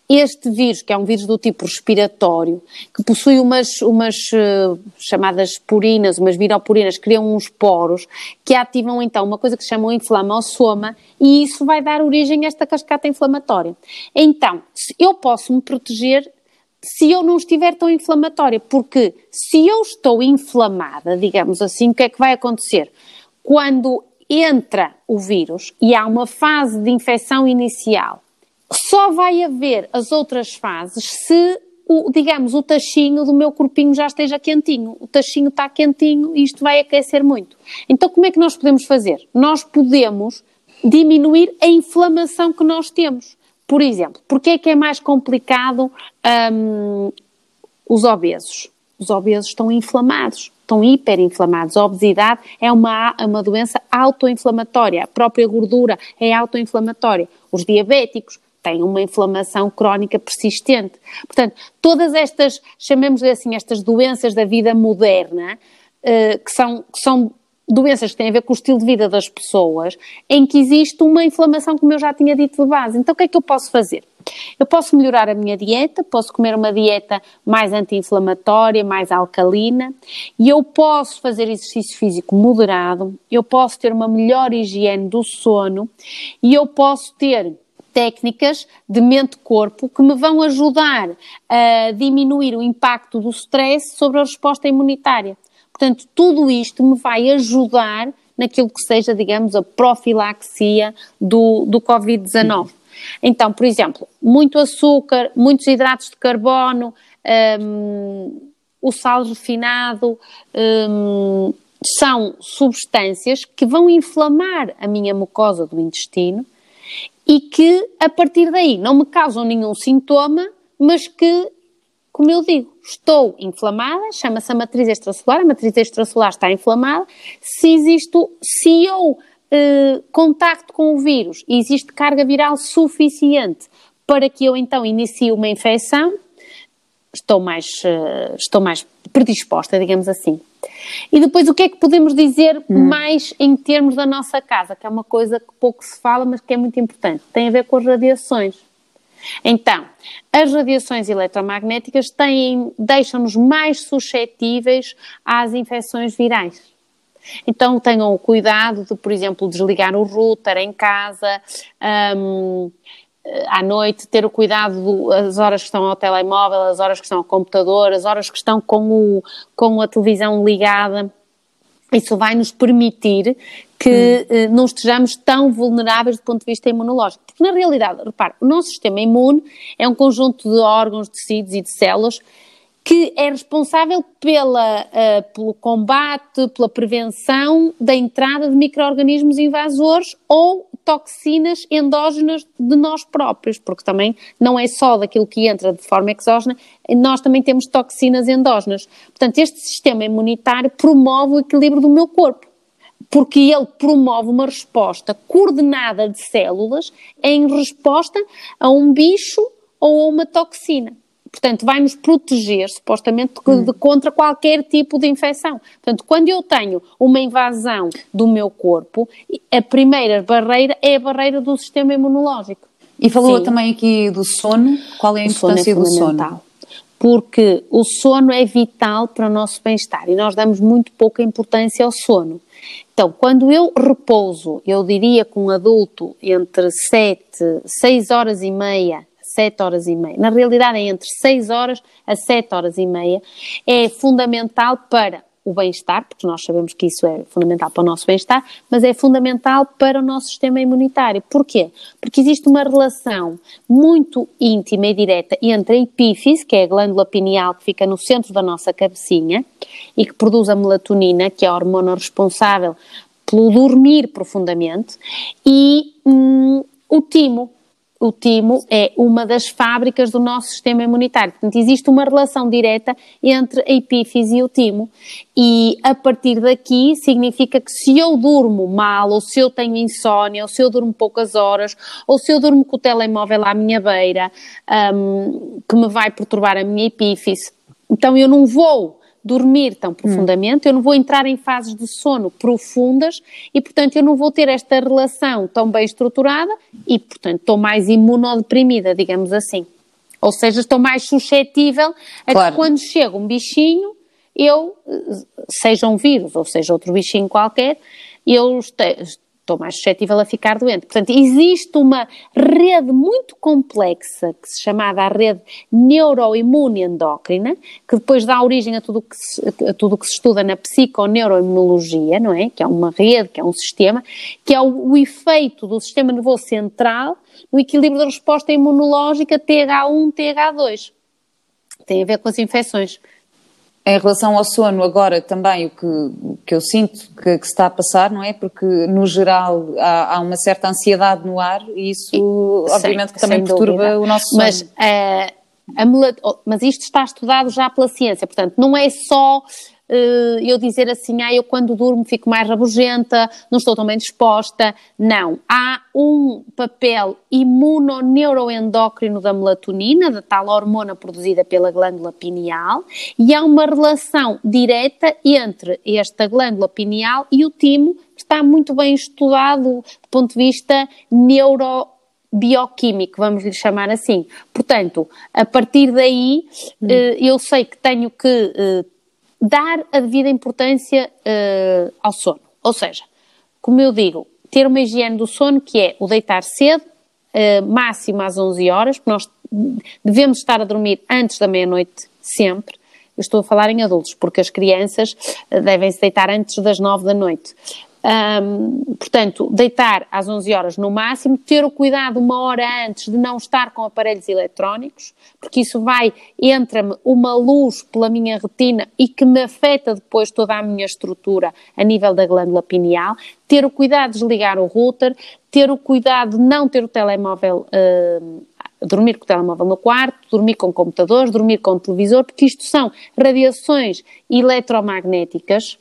este vírus, que é um vírus do tipo respiratório, que possui umas, umas uh, chamadas purinas, umas viropurinas, criam uns poros que ativam então uma coisa que se chama o inflamassoma e isso vai dar origem a esta cascata inflamatória. Então, eu posso me proteger se eu não estiver tão inflamatória, porque se eu estou inflamada, digamos assim, o que é que vai acontecer? Quando entra o vírus e há uma fase de infecção inicial, só vai haver as outras fases se o, digamos, o tachinho do meu corpinho já esteja quentinho. O tachinho está quentinho e isto vai aquecer muito. Então, como é que nós podemos fazer? Nós podemos diminuir a inflamação que nós temos. Por exemplo, porque é que é mais complicado um, os obesos? Os obesos estão inflamados, estão hiperinflamados. A obesidade é uma, uma doença autoinflamatória, a própria gordura é autoinflamatória. Os diabéticos têm uma inflamação crónica persistente. Portanto, todas estas, chamemos assim, estas doenças da vida moderna, uh, que, são, que são doenças que têm a ver com o estilo de vida das pessoas, em que existe uma inflamação, como eu já tinha dito de base. Então, o que é que eu posso fazer? Eu posso melhorar a minha dieta, posso comer uma dieta mais anti-inflamatória, mais alcalina, e eu posso fazer exercício físico moderado, eu posso ter uma melhor higiene do sono e eu posso ter técnicas de mente-corpo que me vão ajudar a diminuir o impacto do stress sobre a resposta imunitária. Portanto, tudo isto me vai ajudar naquilo que seja, digamos, a profilaxia do, do Covid-19. Então, por exemplo, muito açúcar, muitos hidratos de carbono, um, o sal refinado, um, são substâncias que vão inflamar a minha mucosa do intestino e que, a partir daí, não me causam nenhum sintoma, mas que como eu digo, estou inflamada, chama-se a matriz extracelular, a matriz extracelular está inflamada, se existe, se eu eh, contacto com o vírus e existe carga viral suficiente para que eu então inicie uma infecção, estou mais, uh, estou mais predisposta, digamos assim. E depois o que é que podemos dizer hum. mais em termos da nossa casa, que é uma coisa que pouco se fala, mas que é muito importante, tem a ver com as radiações. Então, as radiações eletromagnéticas deixam-nos mais suscetíveis às infecções virais. Então tenham o cuidado de, por exemplo, desligar o router em casa, um, à noite, ter o cuidado das horas que estão ao telemóvel, as horas que estão ao computador, as horas que estão com, o, com a televisão ligada. Isso vai nos permitir que hum. Eh, não estejamos tão vulneráveis do ponto de vista imunológico. Porque, na realidade, repare, o nosso sistema imune é um conjunto de órgãos, tecidos e de células que é responsável pela, uh, pelo combate, pela prevenção da entrada de micro-organismos invasores ou toxinas endógenas de nós próprios, porque também não é só daquilo que entra de forma exógena, nós também temos toxinas endógenas. Portanto, este sistema imunitário promove o equilíbrio do meu corpo porque ele promove uma resposta coordenada de células em resposta a um bicho ou a uma toxina. Portanto, vai nos proteger, supostamente, de, de, contra qualquer tipo de infecção. Portanto, quando eu tenho uma invasão do meu corpo, a primeira barreira é a barreira do sistema imunológico. E falou Sim. também aqui do sono. Qual é a importância sono é do sono? Porque o sono é vital para o nosso bem-estar e nós damos muito pouca importância ao sono. Então, quando eu repouso, eu diria que um adulto entre 7, 6 horas e meia 7 horas e meia. Na realidade, é entre 6 horas a 7 horas e meia. É fundamental para o bem-estar, porque nós sabemos que isso é fundamental para o nosso bem-estar, mas é fundamental para o nosso sistema imunitário. Porquê? Porque existe uma relação muito íntima e direta entre a epífise, que é a glândula pineal que fica no centro da nossa cabecinha e que produz a melatonina, que é a hormona responsável pelo dormir profundamente, e hum, o timo, o timo é uma das fábricas do nosso sistema imunitário. Portanto, existe uma relação direta entre a epífise e o timo. E a partir daqui significa que se eu durmo mal, ou se eu tenho insónia, ou se eu durmo poucas horas, ou se eu durmo com o telemóvel à minha beira, um, que me vai perturbar a minha epífise, então eu não vou dormir tão profundamente, hum. eu não vou entrar em fases de sono profundas e, portanto, eu não vou ter esta relação tão bem estruturada e, portanto, estou mais imunodeprimida, digamos assim. Ou seja, estou mais suscetível a claro. que quando chega um bichinho, eu, seja um vírus ou seja outro bichinho qualquer, eu estou mais suscetível a ficar doente. Portanto, existe uma rede muito complexa, que se chamada a rede neuroimune endócrina, que depois dá origem a tudo que se, a tudo que se estuda na psiconeuroimunologia, não é? Que é uma rede, que é um sistema, que é o, o efeito do sistema nervoso central no equilíbrio da resposta imunológica TH1, TH2. Tem a ver com as infecções. Em relação ao sono, agora também o que, que eu sinto que, que, se está a passar, não é? Porque, no geral, há, há uma certa ansiedade no ar e isso, e, obviamente, sem, que também perturba o nosso sono. Mas, uh, mas isto está estudado já pela ciência, portanto, não é só eu dizer assim, ah, eu quando durmo fico mais rabugenta, não estou tão bem disposta. Não. Há um papel imunoneuroendócrino da melatonina, da tal hormona produzida pela glândula pineal, e há uma relação direta entre esta glândula pineal e o timo, que está muito bem estudado do ponto de vista neuro bioquímico, vamos lhe chamar assim. Portanto, a partir daí, hum. Eh, eu sei que tenho que eh, dar a devida importância uh, ao sono. Ou seja, como eu digo, ter uma higiene do sono que é o deitar cedo, uh, máximo às 11 horas, porque nós devemos estar a dormir antes da meia-noite sempre. Eu estou a falar em adultos, porque as crianças uh, devem se deitar antes das 9 da noite. Um, portanto, deitar às 11 horas no máximo, ter o cuidado uma hora antes de não estar com aparelhos eletrónicos, porque isso vai, entra-me uma luz pela minha retina e que me afeta depois toda a minha estrutura a nível da glândula pineal, ter o cuidado de desligar o router, ter o cuidado de não ter o telemóvel uh, dormir com o telemóvel no quarto, dormir com computadores, dormir com televisor, porque isto são radiações eletromagnéticas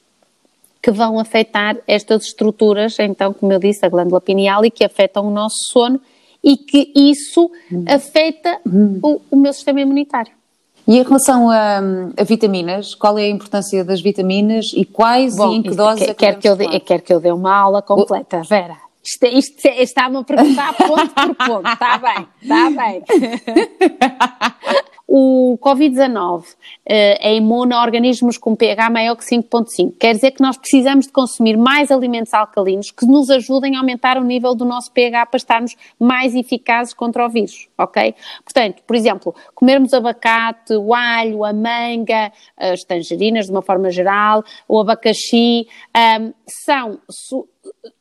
que vão afetar estas estruturas, então, como eu disse, a glândula pineal e que afetam o nosso sono e que isso hum. afeta hum. O, o, meu sistema imunitário. E em relação a, a, vitaminas, qual é a importância das vitaminas e quais Bom, e em que doses é que quer que eu dê, Quer que eu dê uma aula completa, o... Vera. Isto, isto está-me a perguntar ponto por ponto. Está bem, está bem. O Covid-19 eh, é imune a organismos com pH maior que 5.5. Quer dizer que nós precisamos de consumir mais alimentos alcalinos que nos ajudem a aumentar o nível do nosso pH para estarmos mais eficazes contra o vírus, ok? Portanto, por exemplo, comermos abacate, o alho, a manga, as tangerinas de uma forma geral, o abacaxi, um, são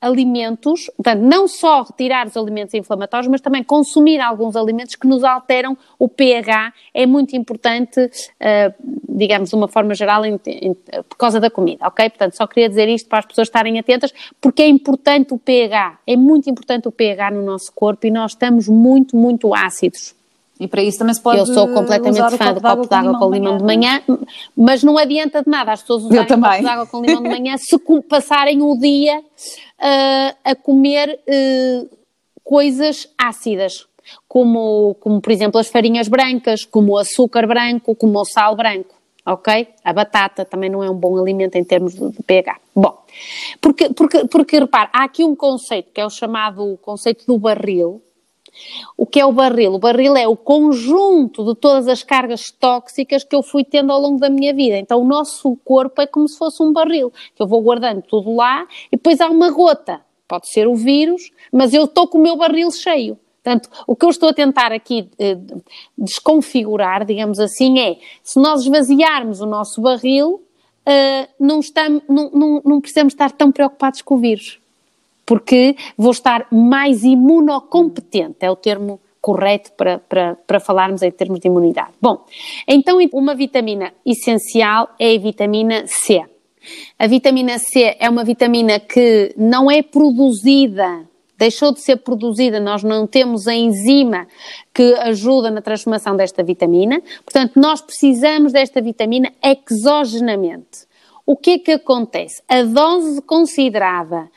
alimentos, portanto, não só retirar os alimentos inflamatórios, mas também consumir alguns alimentos que nos alteram o pH. É muito importante, uh, digamos, de uma forma geral, em, em, por causa da comida, ok? Portanto, só queria dizer isto para as pessoas estarem atentas, porque é importante o pH, é muito importante o pH no nosso corpo e nós estamos muito, muito ácidos. E para isso também se pode Eu sou completamente fã do copo de água com limão de manhã, mas não adianta de nada as pessoas usarem copo de água com limão de manhã se passarem o dia uh, a comer uh, coisas ácidas, como, como por exemplo as farinhas brancas, como o açúcar branco, como o sal branco. Ok? A batata também não é um bom alimento em termos de pH. Bom, porque, porque, porque repare, há aqui um conceito que é o chamado conceito do barril, o que é o barril? O barril é o conjunto de todas as cargas tóxicas que eu fui tendo ao longo da minha vida. Então, o nosso corpo é como se fosse um barril, que eu vou guardando tudo lá e depois há uma gota. Pode ser o vírus, mas eu estou com o meu barril cheio. Portanto, o que eu estou a tentar aqui eh, desconfigurar, digamos assim, é se nós esvaziarmos o nosso barril, eh, não, estamos, não, não, não precisamos estar tão preocupados com o vírus porque vou estar mais imunocompetente, é o termo correto para, para, para falarmos em termos de imunidade. Bom, então uma vitamina essencial é a vitamina C. A vitamina C é uma vitamina que não é produzida, deixou de ser produzida, nós não temos a enzima que ajuda na transformação desta vitamina, portanto, nós precisamos desta vitamina exogenamente o que é que acontece? A dose considerada,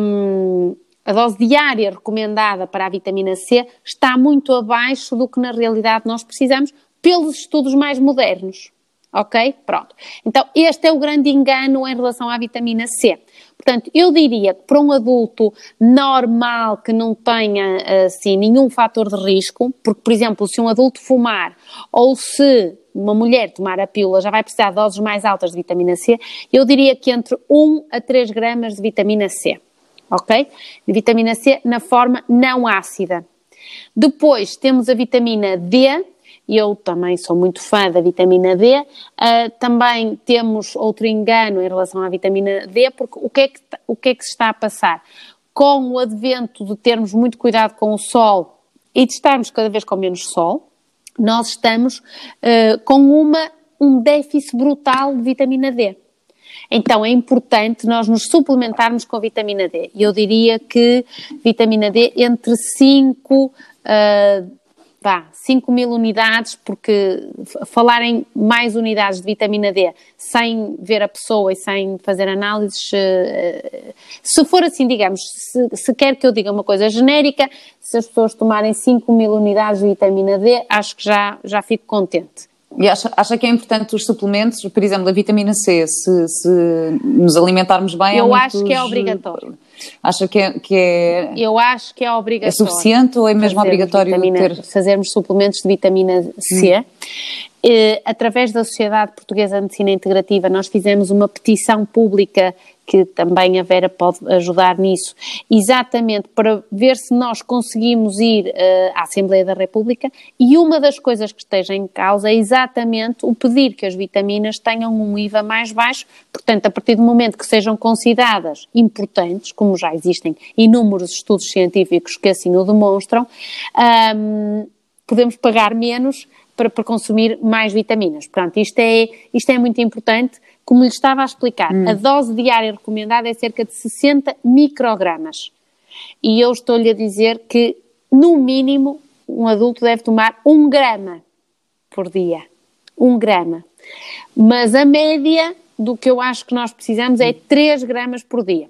hum, a dose diária recomendada para a vitamina C está muito abaixo do que na realidade nós precisamos pelos estudos mais modernos. Ok? Pronto. Então, este é o grande engano em relação à vitamina C. Portanto, eu diria que para um adulto normal que não tenha assim nenhum fator de risco, porque, por exemplo, se um adulto fumar ou se uma mulher tomar a pílula já vai precisar de doses mais altas de vitamina C, eu diria que entre 1 a 3 gramas de vitamina C, ok? De vitamina C na forma não ácida. Depois temos a vitamina D, eu também sou muito fã da vitamina D. Uh, também temos outro engano em relação à vitamina D, porque o que, é que, o que é que se está a passar? Com o advento de termos muito cuidado com o sol e de estarmos cada vez com menos sol, nós estamos uh, com uma, um déficit brutal de vitamina D. Então é importante nós nos suplementarmos com vitamina D. Eu diria que vitamina D entre 5 uh, vá, 5 mil unidades, porque falar em mais unidades de vitamina D sem ver a pessoa e sem fazer análises, eh, se for assim, digamos, se, se quer que eu diga uma coisa genérica, se as pessoas tomarem 5 mil unidades de vitamina D, acho que já, já fico contente. E acha, acha que é importante os suplementos, por exemplo, a vitamina C, se, se nos alimentarmos bem? Eu acho que é obrigatório. Acha que é, que é. Eu acho que é obrigatório. É suficiente ou é mesmo obrigatório vitamina, ter. Fazermos suplementos de vitamina C. Hum. Eh, através da Sociedade Portuguesa de Medicina Integrativa, nós fizemos uma petição pública que também a Vera pode ajudar nisso, exatamente para ver se nós conseguimos ir uh, à Assembleia da República. E uma das coisas que esteja em causa é exatamente o pedir que as vitaminas tenham um IVA mais baixo, portanto, a partir do momento que sejam consideradas importantes, como já existem inúmeros estudos científicos que assim o demonstram, um, podemos pagar menos para, para consumir mais vitaminas. Portanto, isto é, isto é muito importante. Como lhe estava a explicar, hum. a dose diária recomendada é cerca de 60 microgramas. E eu estou-lhe a dizer que, no mínimo, um adulto deve tomar um grama por dia. Um grama. Mas a média do que eu acho que nós precisamos é 3 gramas por dia.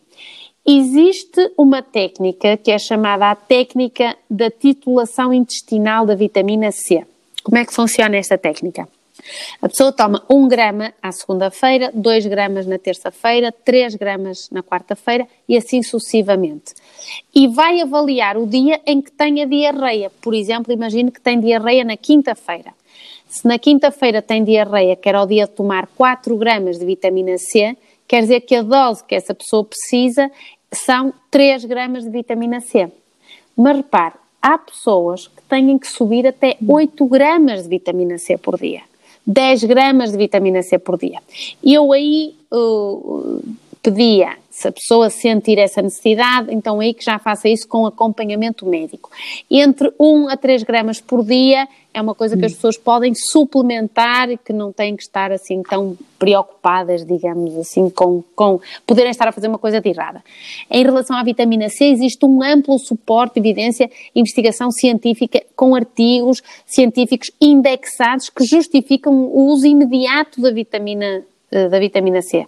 Existe uma técnica que é chamada a técnica da titulação intestinal da vitamina C. Como é que funciona esta técnica? A pessoa toma 1 grama à segunda-feira, 2 gramas na terça-feira, 3 gramas na quarta-feira e assim sucessivamente. E vai avaliar o dia em que tem a diarreia. Por exemplo, imagine que tem diarreia na quinta-feira. Se na quinta-feira tem diarreia, que era o dia tomar 4 gramas de vitamina C, quer dizer que a dose que essa pessoa precisa são 3 gramas de vitamina C. Mas repare, há pessoas que têm que subir até 8 gramas de vitamina C por dia. 10 gramas de vitamina C por dia. E eu aí uh, ortopedia, se a pessoa sentir essa necessidade, então é aí que já faça isso com acompanhamento médico. Entre 1 a 3 gramas por dia é uma coisa que as pessoas podem suplementar e que não têm que estar assim tão preocupadas, digamos assim, com, com poderem estar a fazer uma coisa de errada. Em relação à vitamina C, existe um amplo suporte, evidência, investigação científica com artigos científicos indexados que justificam o uso imediato da vitamina da vitamina C.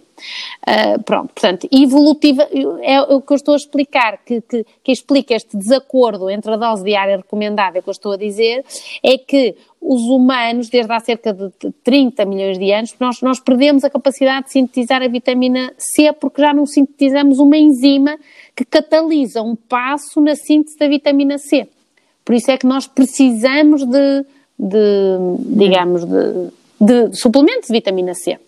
Uh, pronto, portanto, evolutiva é o que eu estou a explicar, que, que, que, explica este desacordo entre a dose diária recomendada que eu estou a dizer, é que os humanos, desde há cerca de 30 milhões de anos, nós, nós perdemos a capacidade de sintetizar a vitamina C porque já não sintetizamos uma enzima que catalisa um passo na síntese da vitamina C. Por isso é que nós precisamos de, de digamos, de, de suplementos de vitamina C.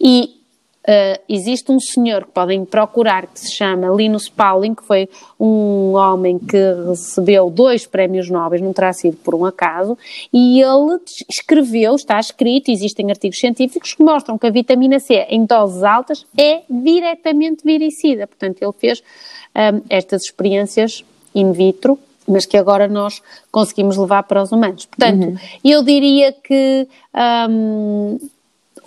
E uh, existe um senhor que podem procurar que se chama Linus Pauling, que foi um homem que recebeu dois prémios Nobel, não terá sido por um acaso, e ele escreveu, está escrito, existem artigos científicos que mostram que a vitamina C em doses altas é diretamente viricida. Portanto, ele fez um, eh, estas experiências in vitro mas que agora nós conseguimos levar para os humanos. Portanto, uhum. eu diria que um,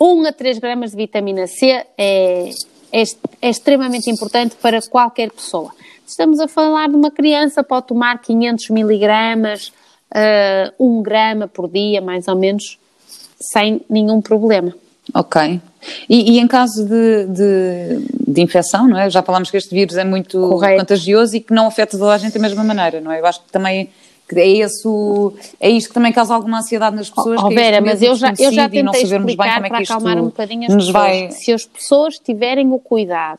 1 a 3 gramas de vitamina C é, é, é extremamente importante para qualquer pessoa. Estamos a falar de uma criança, pode tomar 500 miligramas, uh, 1 grama por dia, mais ou menos, sem nenhum problema. Ok. E, e em caso de, de, de, infecção, não é? Já falámos que este vírus é muito Correto. contagioso e que não afeta toda a gente da mesma maneira, não é? Eu acho que também é isso, é isto que também causa alguma ansiedade nas pessoas. Oh, Vera, mas eu já, eu já tentei explicar bem como é que para acalmar um bocadinho as pessoas. Vai... Se as pessoas tiverem o cuidado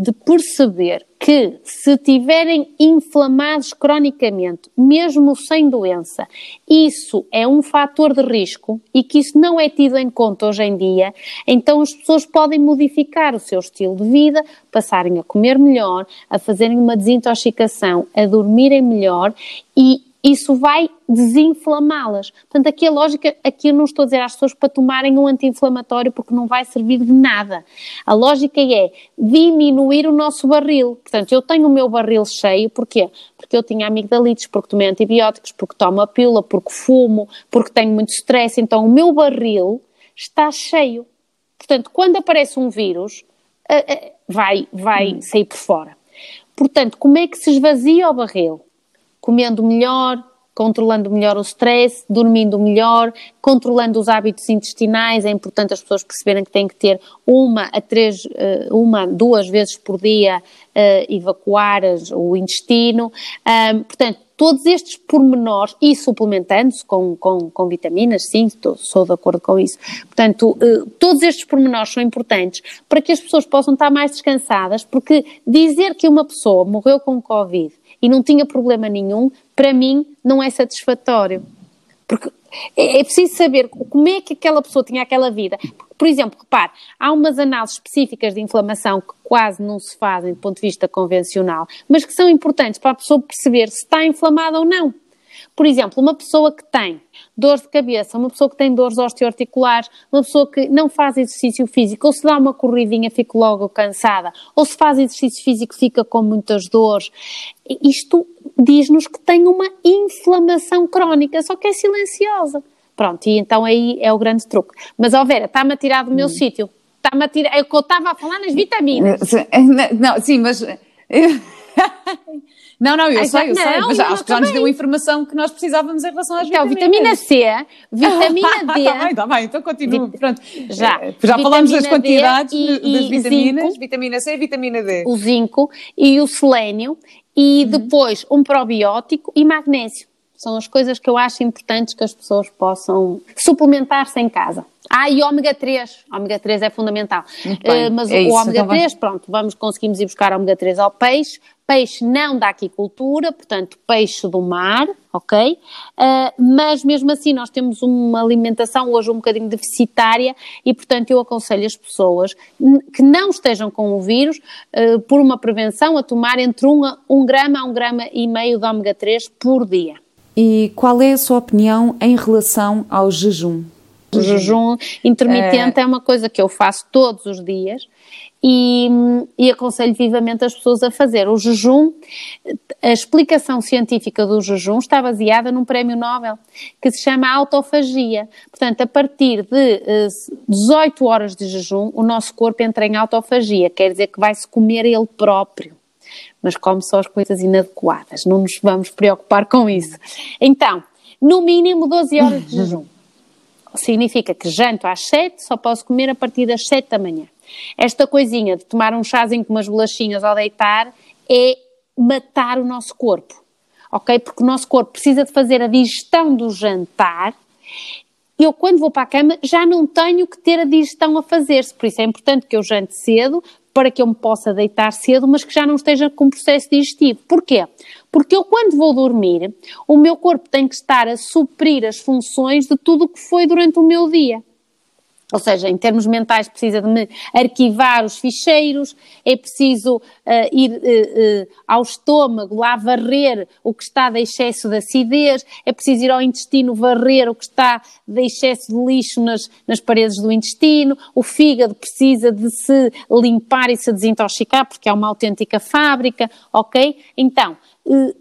de perceber que se tiverem inflamados cronicamente, mesmo sem doença, isso é um fator de risco e que isso não é tido em conta hoje em dia, então as pessoas podem modificar o seu estilo de vida, passarem a comer melhor, a fazerem uma desintoxicação, a dormirem melhor e isso vai desinflamá-las. Portanto, aqui a lógica, aqui eu não estou a dizer às pessoas para tomarem um anti-inflamatório porque não vai servir de nada. A lógica é diminuir o nosso barril. Portanto, eu tenho o meu barril cheio, porquê? Porque eu tinha amigdalites, porque tomei antibióticos, porque tomo a pílula, porque fumo, porque tenho muito stress, então o meu barril está cheio. Portanto, quando aparece um vírus, eh, eh, vai, vai hum. sair por fora. Portanto, como é que se esvazia o barril? Comendo melhor, controlando melhor o stress, dormindo melhor, controlando os hábitos intestinais. É importante as pessoas perceberem que têm que ter uma a três, eh, uma, duas vezes por dia uh, evacuar o intestino. Portanto, todos estes pormenores e suplementando-se com, com, com, vitaminas, sim, estou, sou de acordo com isso. Portanto, uh, todos estes pormenores são importantes para que as pessoas possam estar mais descansadas, porque dizer que uma pessoa morreu com Covid e não tinha problema nenhum, para mim não é satisfatório. Porque é, é preciso saber como é que aquela pessoa tinha aquela vida. Por exemplo, repare, há umas análises específicas de inflamação que quase não se fazem do ponto de vista convencional, mas que são importantes para a pessoa perceber se está inflamada ou não. Por exemplo, uma pessoa que tem dores de cabeça, uma pessoa que tem dores osteoarticulares, uma pessoa que não faz exercício físico, ou se dá uma corridinha fica logo cansada, ou se faz exercício físico fica com muitas dores. Isto diz-nos que tem uma inflamação crónica, só que é silenciosa. Pronto, e então aí é o grande truque. Mas, ó Vera, está-me a tirar do meu hum. sítio. Está-me a tirar... É o que eu estava a falar nas vitaminas. Não, sim, mas... Não, não, eu sei, eu sei, mas não, acho que já nos deu a informação que nós precisávamos em relação às então, vitaminas. vitamina C, vitamina D. Está bem, está bem, então continuo. Pronto. Já, eh, já falámos das quantidades e, das vitaminas, zinco, vitamina C e vitamina D. O zinco e o selênio e uhum. depois um probiótico e magnésio. São as coisas que eu acho importantes que as pessoas possam suplementar-se em casa. Ah, e ômega 3. Ômega 3 é fundamental. Uh, mas é o, isso, ômega então 3, pronto, vamos conseguimos ir buscar ômega 3 ao peixe. Peixe não da aquicultura, portanto, peixe do mar, ok? Uh, mas mesmo assim, nós temos uma alimentação hoje um bocadinho deficitária e, portanto, eu aconselho as pessoas que não estejam com o vírus, uh, por uma prevenção, a tomar entre 1 um, um grama a 1 um grama e meio de ômega 3 por dia. E qual é a sua opinião em relação ao jejum? O jejum intermitente é... é uma coisa que eu faço todos os dias e, e, aconselho vivamente as pessoas a fazer. O jejum, a explicação científica do jejum está baseada num prémio Nobel que se chama autofagia. Portanto, a partir de 18 eh, horas de jejum, o nosso corpo entra em autofagia, quer dizer que vai-se comer ele próprio. Mas come só as coisas inadequadas, não nos vamos preocupar com isso. Então, no mínimo 12 horas de jejum. Significa que janto às 7, só posso comer a partir das 7 da manhã. Esta coisinha de tomar um chazinho com umas bolachinhas ao deitar é matar o nosso corpo, ok? Porque o nosso corpo precisa de fazer a digestão do jantar. Eu, quando vou para a cama, já não tenho que ter a digestão a fazer-se, por isso é importante que eu jante cedo, para que eu me possa deitar cedo, mas que já não esteja com processo digestivo. Porquê? Porque eu, quando vou dormir, o meu corpo tem que estar a suprir as funções de tudo o que foi durante o meu dia. Ou seja, em termos mentais, precisa de me arquivar os ficheiros, é preciso uh, ir uh, uh, ao estômago lá varrer o que está de excesso de acidez, é preciso ir ao intestino varrer o que está de excesso de lixo nas, nas paredes do intestino, o fígado precisa de se limpar e se desintoxicar, porque é uma autêntica fábrica, ok? Então,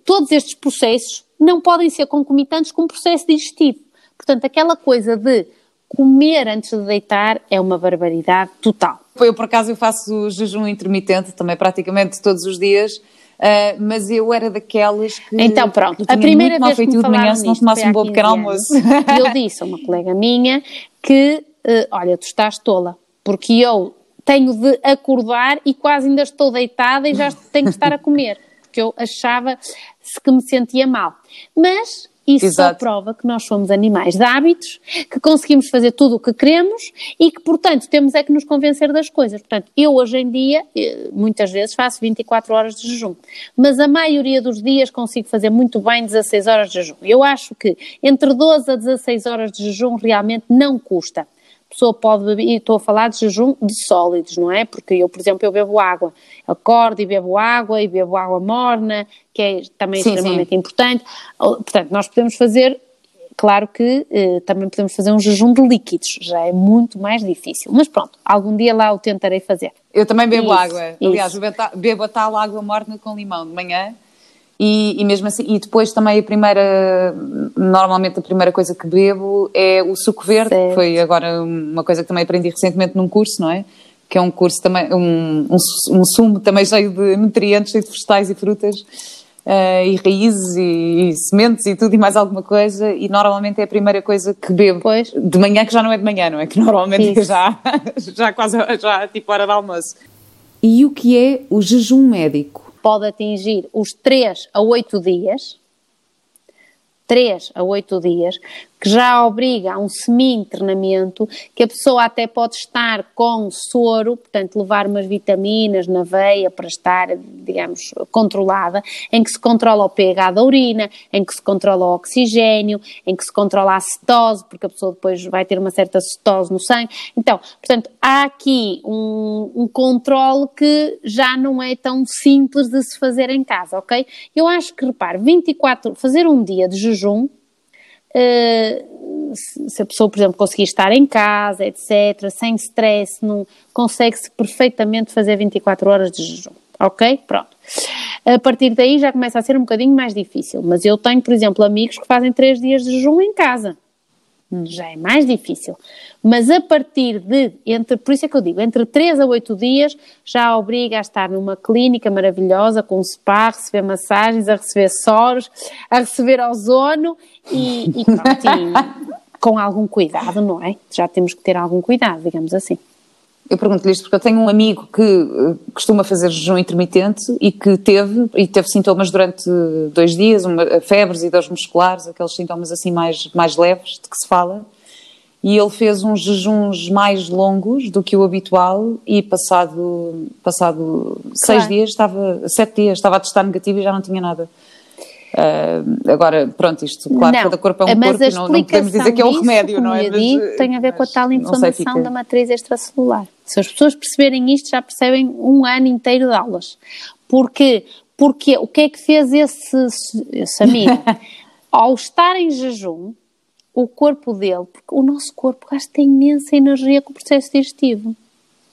todos estes processos não podem ser concomitantes com o processo digestivo. Portanto, aquela coisa de comer antes de deitar é uma barbaridade total. Eu, por acaso, eu faço jejum intermitente também praticamente todos os dias, uh, mas eu era daquelas que. Então, pronto, a primeira vez que me de manhã se não tomasse um bom pequeno almoço. Eu disse a uma colega minha que, uh, olha, tu estás tola, porque eu tenho de acordar e quase ainda estou deitada e já tenho que estar a comer, porque eu achava que me sentia mal. Mas isso Exato. só prova que nós somos animais de hábitos, que conseguimos fazer tudo o que queremos e que, portanto, temos é que nos convencer das coisas. Portanto, eu hoje em dia, eh, muitas vezes, faço 24 horas de jejum, mas a maioria dos dias consigo fazer muito bem 16 horas de jejum. Eu acho que entre 12 a 16 horas de jejum realmente não custa pessoa pode beber, e estou a falar de jejum de sólidos, não é? Porque eu, por exemplo, eu bebo água, acordo e bebo água e bebo água morna, que é também sim, extremamente sim. importante. Portanto, nós podemos fazer, claro que eh, também podemos fazer um jejum de líquidos, já é muito mais difícil. Mas pronto, algum dia lá o tentarei fazer. Eu também bebo isso, água, aliás, bebo a tal água morna com limão de manhã e, e, mesmo assim, e depois também a primeira, normalmente a primeira coisa que bebo é o suco verde, certo. que foi agora uma coisa que também aprendi recentemente num curso, não é? Que é um curso também, um, um, um sumo também cheio de nutrientes, cheio de vegetais e frutas. Uh, e raízes e, e, sementes e tudo e mais alguma coisa e normalmente é a primeira coisa que bebo pois. de manhã que já não é de manhã, não é? Que normalmente é já, já quase já tipo hora de almoço. E o que é o jejum médico? Pode atingir os 3 a 8 dias, 3 a 8 dias, que já obriga a um semi-internamento, que a pessoa até pode estar com soro, portanto, levar umas vitaminas na veia para estar, digamos, controlada, em que se controla o pH da urina, em que se controla o oxigênio, em que se controla a cetose, porque a pessoa depois vai ter uma certa cetose no sangue. Então, portanto, há aqui um, um controle que já não é tão simples de se fazer em casa, ok? Eu acho que, repare, 24, fazer um dia de jejum, Uh, se a pessoa, por exemplo, conseguir estar em casa, etc., sem stress, não, consegue-se perfeitamente fazer 24 horas de jejum. Ok? Pronto. A partir daí já começa a ser um bocadinho mais difícil. Mas eu tenho, por exemplo, amigos que fazem 3 dias de jejum em casa já é mais difícil. Mas a partir de, entre, por isso é que eu digo, entre 3 a 8 dias já obriga a estar numa clínica maravilhosa, com um spa, a receber massagens, a receber soros, a receber ozono e, e, pronto, e com algum cuidado, não é? Já temos que ter algum cuidado, digamos assim. Eu pergunto-lhe isto porque eu tenho um amigo que eh, costuma fazer jejum intermitente e que teve, e teve sintomas durante dois dias, uma, febres e dores musculares, aqueles sintomas assim mais, mais leves de que se fala, e ele fez uns jejuns mais longos do que o habitual e passado, passado claro. seis dias, estava, sete dias, estava a testar negativo e já não tinha nada. Uh, agora, pronto, isto, claro, não, cada corpo é um corpo e não, não, podemos dizer que é um remédio, não é? Mas, digo, tem a ver com a tal inflamação sei, da matriz extracelular. Se as pessoas perceberem isto, já percebem um ano inteiro de aulas. Porque, porque o que é que fez esse, esse amigo? Ao estar em jejum, o corpo dele, porque o nosso corpo gasta imensa energia com o processo digestivo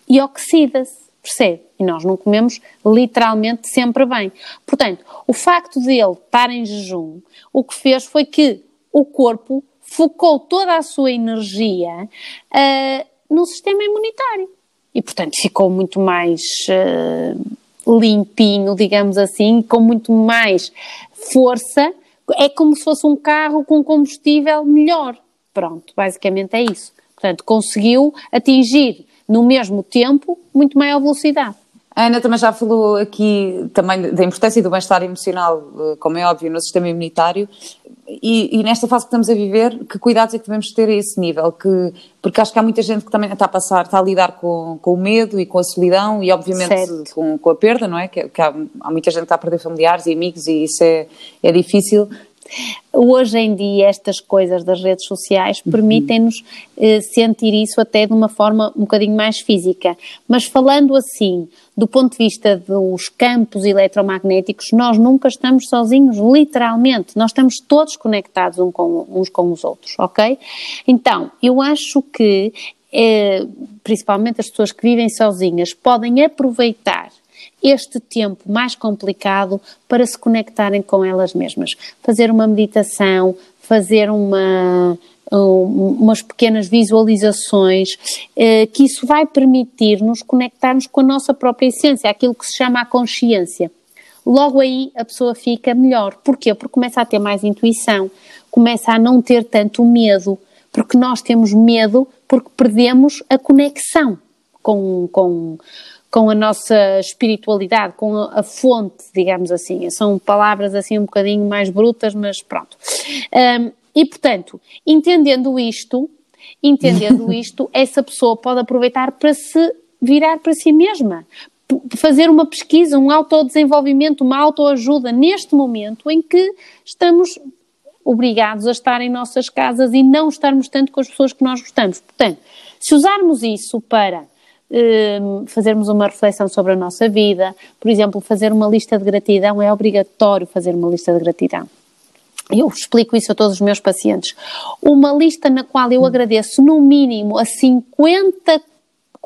e oxida-se, percebe? E nós não comemos literalmente sempre bem. Portanto, o facto dele estar em jejum, o que fez foi que o corpo focou toda a sua energia uh, no sistema imunitário. E, portanto, ficou muito mais uh, limpinho, digamos assim, com muito mais força. É como se fosse um carro com combustível melhor. Pronto, basicamente é isso. Portanto, conseguiu atingir no mesmo tempo muito maior velocidade. A Ana também já falou aqui também da importância do bem-estar emocional, eh, como é óbvio, no sistema imunitário. E, e, nesta fase que estamos a viver, que cuidados é que devemos ter a esse nível? Que, porque acho que há muita gente que também está a passar, está a lidar com, com o medo e com a solidão e, obviamente, com, com, a perda, não é? Que, que há, há, muita gente que está a perder familiares e amigos e isso é, é difícil. Hoje em dia, estas coisas das redes sociais uhum. permitem-nos eh, sentir isso até de uma forma um bocadinho mais física. Mas falando assim, do ponto de vista dos campos eletromagnéticos, nós nunca estamos sozinhos, literalmente. Nós estamos todos conectados uns com, uns com os outros, ok? Então, eu acho que, eh, principalmente as pessoas que vivem sozinhas, podem aproveitar este tempo mais complicado para se conectarem com elas mesmas. Fazer uma meditação, fazer uma, umas pequenas visualizações, eh, que isso vai permitir-nos conectarmos com a nossa própria essência, aquilo que se chama a consciência. Logo aí a pessoa fica melhor. Porquê? Porque começa a ter mais intuição, começa a não ter tanto medo, porque nós temos medo porque perdemos a conexão com, com, com a nossa espiritualidade, com a, fonte, digamos assim. São palavras assim um bocadinho mais brutas, mas pronto. Um, e portanto, entendendo isto, entendendo isto, essa pessoa pode aproveitar para se virar para si mesma, fazer uma pesquisa, um autodesenvolvimento, uma autoajuda neste momento em que estamos obrigados a estar em nossas casas e não estarmos tanto com as pessoas que nós gostamos. Portanto, se usarmos isso para fazermos uma reflexão sobre a nossa vida, por exemplo, fazer uma lista de gratidão, é obrigatório fazer uma lista de gratidão. Eu explico isso a todos os meus pacientes. Uma lista na qual eu agradeço no mínimo a 50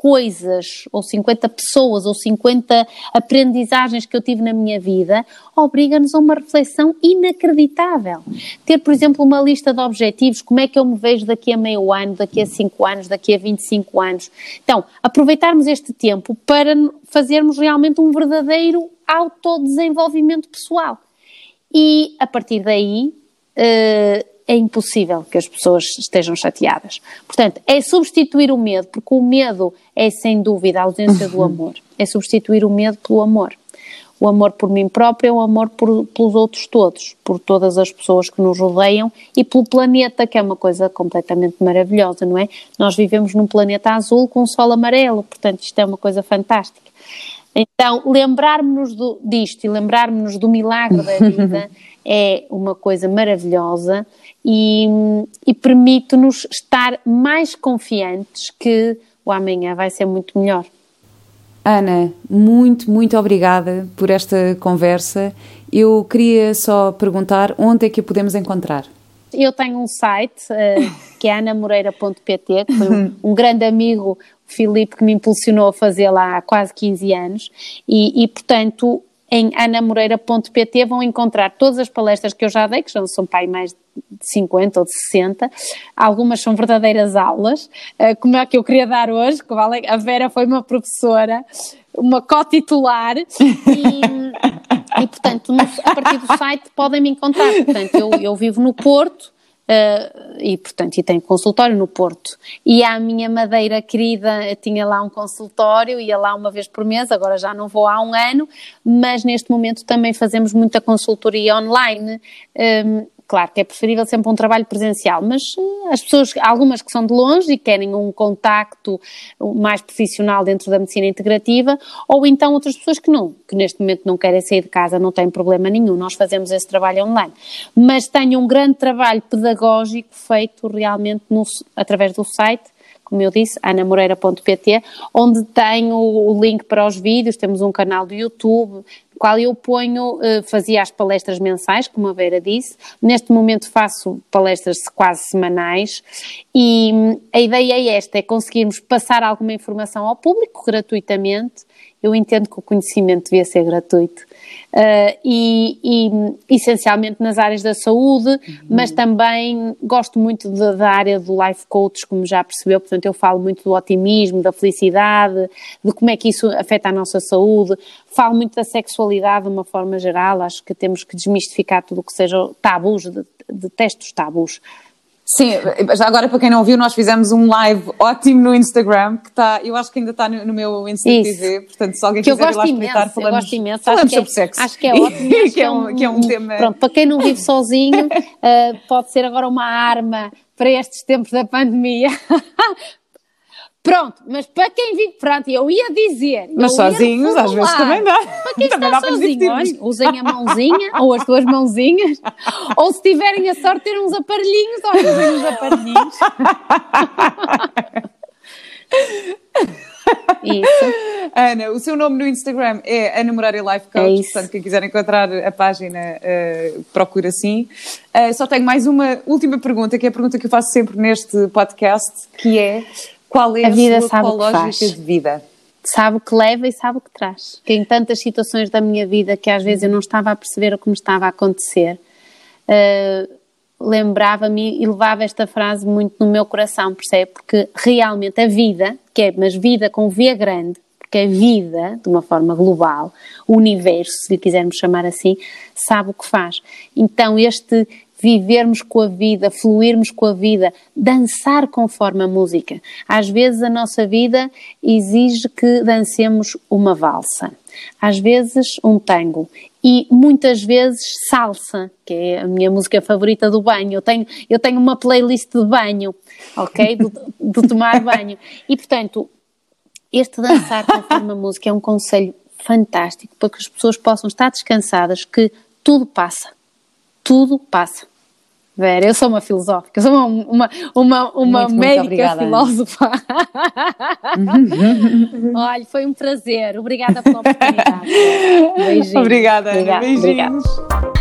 coisas, ou 50 pessoas, ou 50 aprendizagens que eu tive na minha vida, obriga-nos a uma reflexão inacreditável. Ter, por exemplo, uma lista de objetivos, como é que eu me vejo daqui a meio ano, daqui a 5 anos, daqui a 25 anos. Então, aproveitarmos este tempo para fazermos realmente um verdadeiro autodesenvolvimento pessoal. E, a partir daí, uh, é impossível que as pessoas estejam chateadas. Portanto, é substituir o medo, porque o medo é sem dúvida a ausência do amor. É substituir o medo pelo amor. O amor por mim própria, o amor por, pelos outros todos, por todas as pessoas que nos rodeiam e pelo planeta, que é uma coisa completamente maravilhosa, não é? Nós vivemos num planeta azul com um sol amarelo, portanto, isto é uma coisa fantástica. Então, lembrarmos-nos disto e lembrarmos-nos do milagre da vida é uma coisa maravilhosa e, e permite-nos estar mais confiantes que o amanhã vai ser muito melhor. Ana, muito, muito obrigada por esta conversa. Eu queria só perguntar onde é que a podemos encontrar? Eu tenho um site uh, que é anamoreira.pt, que foi um, um, grande amigo, o Filipe, que me impulsionou a fazer lá há quase 15 anos, e, e portanto em anamoreira.pt vão encontrar todas as palestras que eu já dei, que já são pai mais de 50 ou de 60. Algumas são verdadeiras aulas, eh, como é que eu queria dar hoje, que vale, a Vera foi uma professora, uma co-titular, e, e portanto, no, a partir do site podem me encontrar. Portanto, eu, eu vivo no Porto, Uh, e, portanto, e tenho consultório no Porto. E a minha madeira querida tinha lá um consultório, ia lá uma vez por mês, agora já não vou há um ano, mas neste momento também fazemos muita consultoria online. Um, Claro que é preferível sempre um trabalho presencial, mas eh, as pessoas, algumas que são de longe e querem um contacto mais profissional dentro da medicina integrativa, ou então outras pessoas que não, que neste momento não querem sair de casa, não tem problema nenhum, nós fazemos esse trabalho online. Mas tenho um grande trabalho pedagógico feito realmente no, através do site, como eu disse, anamoreira.pt, onde tenho o link para os vídeos, temos um canal do YouTube, qual eu ponho, uh, fazia as palestras mensais, como a Vera disse, neste momento faço palestras quase semanais. E hum, a ideia é esta, é conseguirmos passar alguma informação ao público gratuitamente, eu entendo que o conhecimento devia ser gratuito, uh, e, e, essencialmente nas áreas da saúde, uhum. mas também gosto muito de, da área do life coach, como já percebeu, portanto eu falo muito do otimismo, da felicidade, de como é que isso afeta a nossa saúde, falo muito da sexualidade de uma forma geral, acho que temos que desmistificar tudo o que seja tabus, de, de testos tabus. Sim, já agora para quem não viu, nós fizemos um live ótimo no Instagram, que está, eu acho que ainda está no, no meu Insta TV, portanto se alguém que quiser ir lá espreitar, falamos, eu gosto imenso, falamos acho sobre é, sexo. Acho que é ótimo. que, é um, que é um tema... Pronto, para quem não vive sozinho, uh, pode ser agora uma arma para estes tempos da pandemia, Pronto, mas para quem vive, pronto, eu ia dizer. Mas sozinhos, às vezes também dá. Para quem também está sozinho, olha, usem a mãozinha ou as duas mãozinhas, ou se tiverem a sorte de ter uns aparelhinhos, olha, usem os aparelhinhos. Isso. Ana, o seu nome no Instagram é Ana Moreira Life Coach, é portanto, quem quiser encontrar a página, uh, procura assim. Uh, só tenho mais uma última pergunta, que é a pergunta que eu faço sempre neste podcast, que é qual é a, a vida sua lógica de vida? Sabe o que leva e sabe o que traz. Tem tantas situações da minha vida que às vezes eu não estava a perceber o que me estava a acontecer. Uh, lembrava-me e levava esta frase muito no meu coração, percebe? Porque realmente a vida, que é, mas vida com V grande, porque a vida, de uma forma global, o universo, se lhe quisermos chamar assim, sabe o que faz. Então, este vivermos com a vida, fluirmos com a vida, dançar conforme a música. Às vezes a nossa vida exige que dancemos uma valsa, às vezes um tango e muitas vezes salsa, que é a minha música favorita do banho. Eu tenho, eu tenho uma playlist de banho, ok? De, de tomar banho. E portanto, este dançar conforme a música é um conselho fantástico para que as pessoas possam estar descansadas que tudo passa. Tudo passa. Vera, eu sou uma filosófica, eu sou uma, uma, uma, uma muito, médica muito filósofa. Olha, foi um prazer. Obrigada pela oportunidade. Beijinhos. Obrigada, Ana. Beijinhos. Obrigada.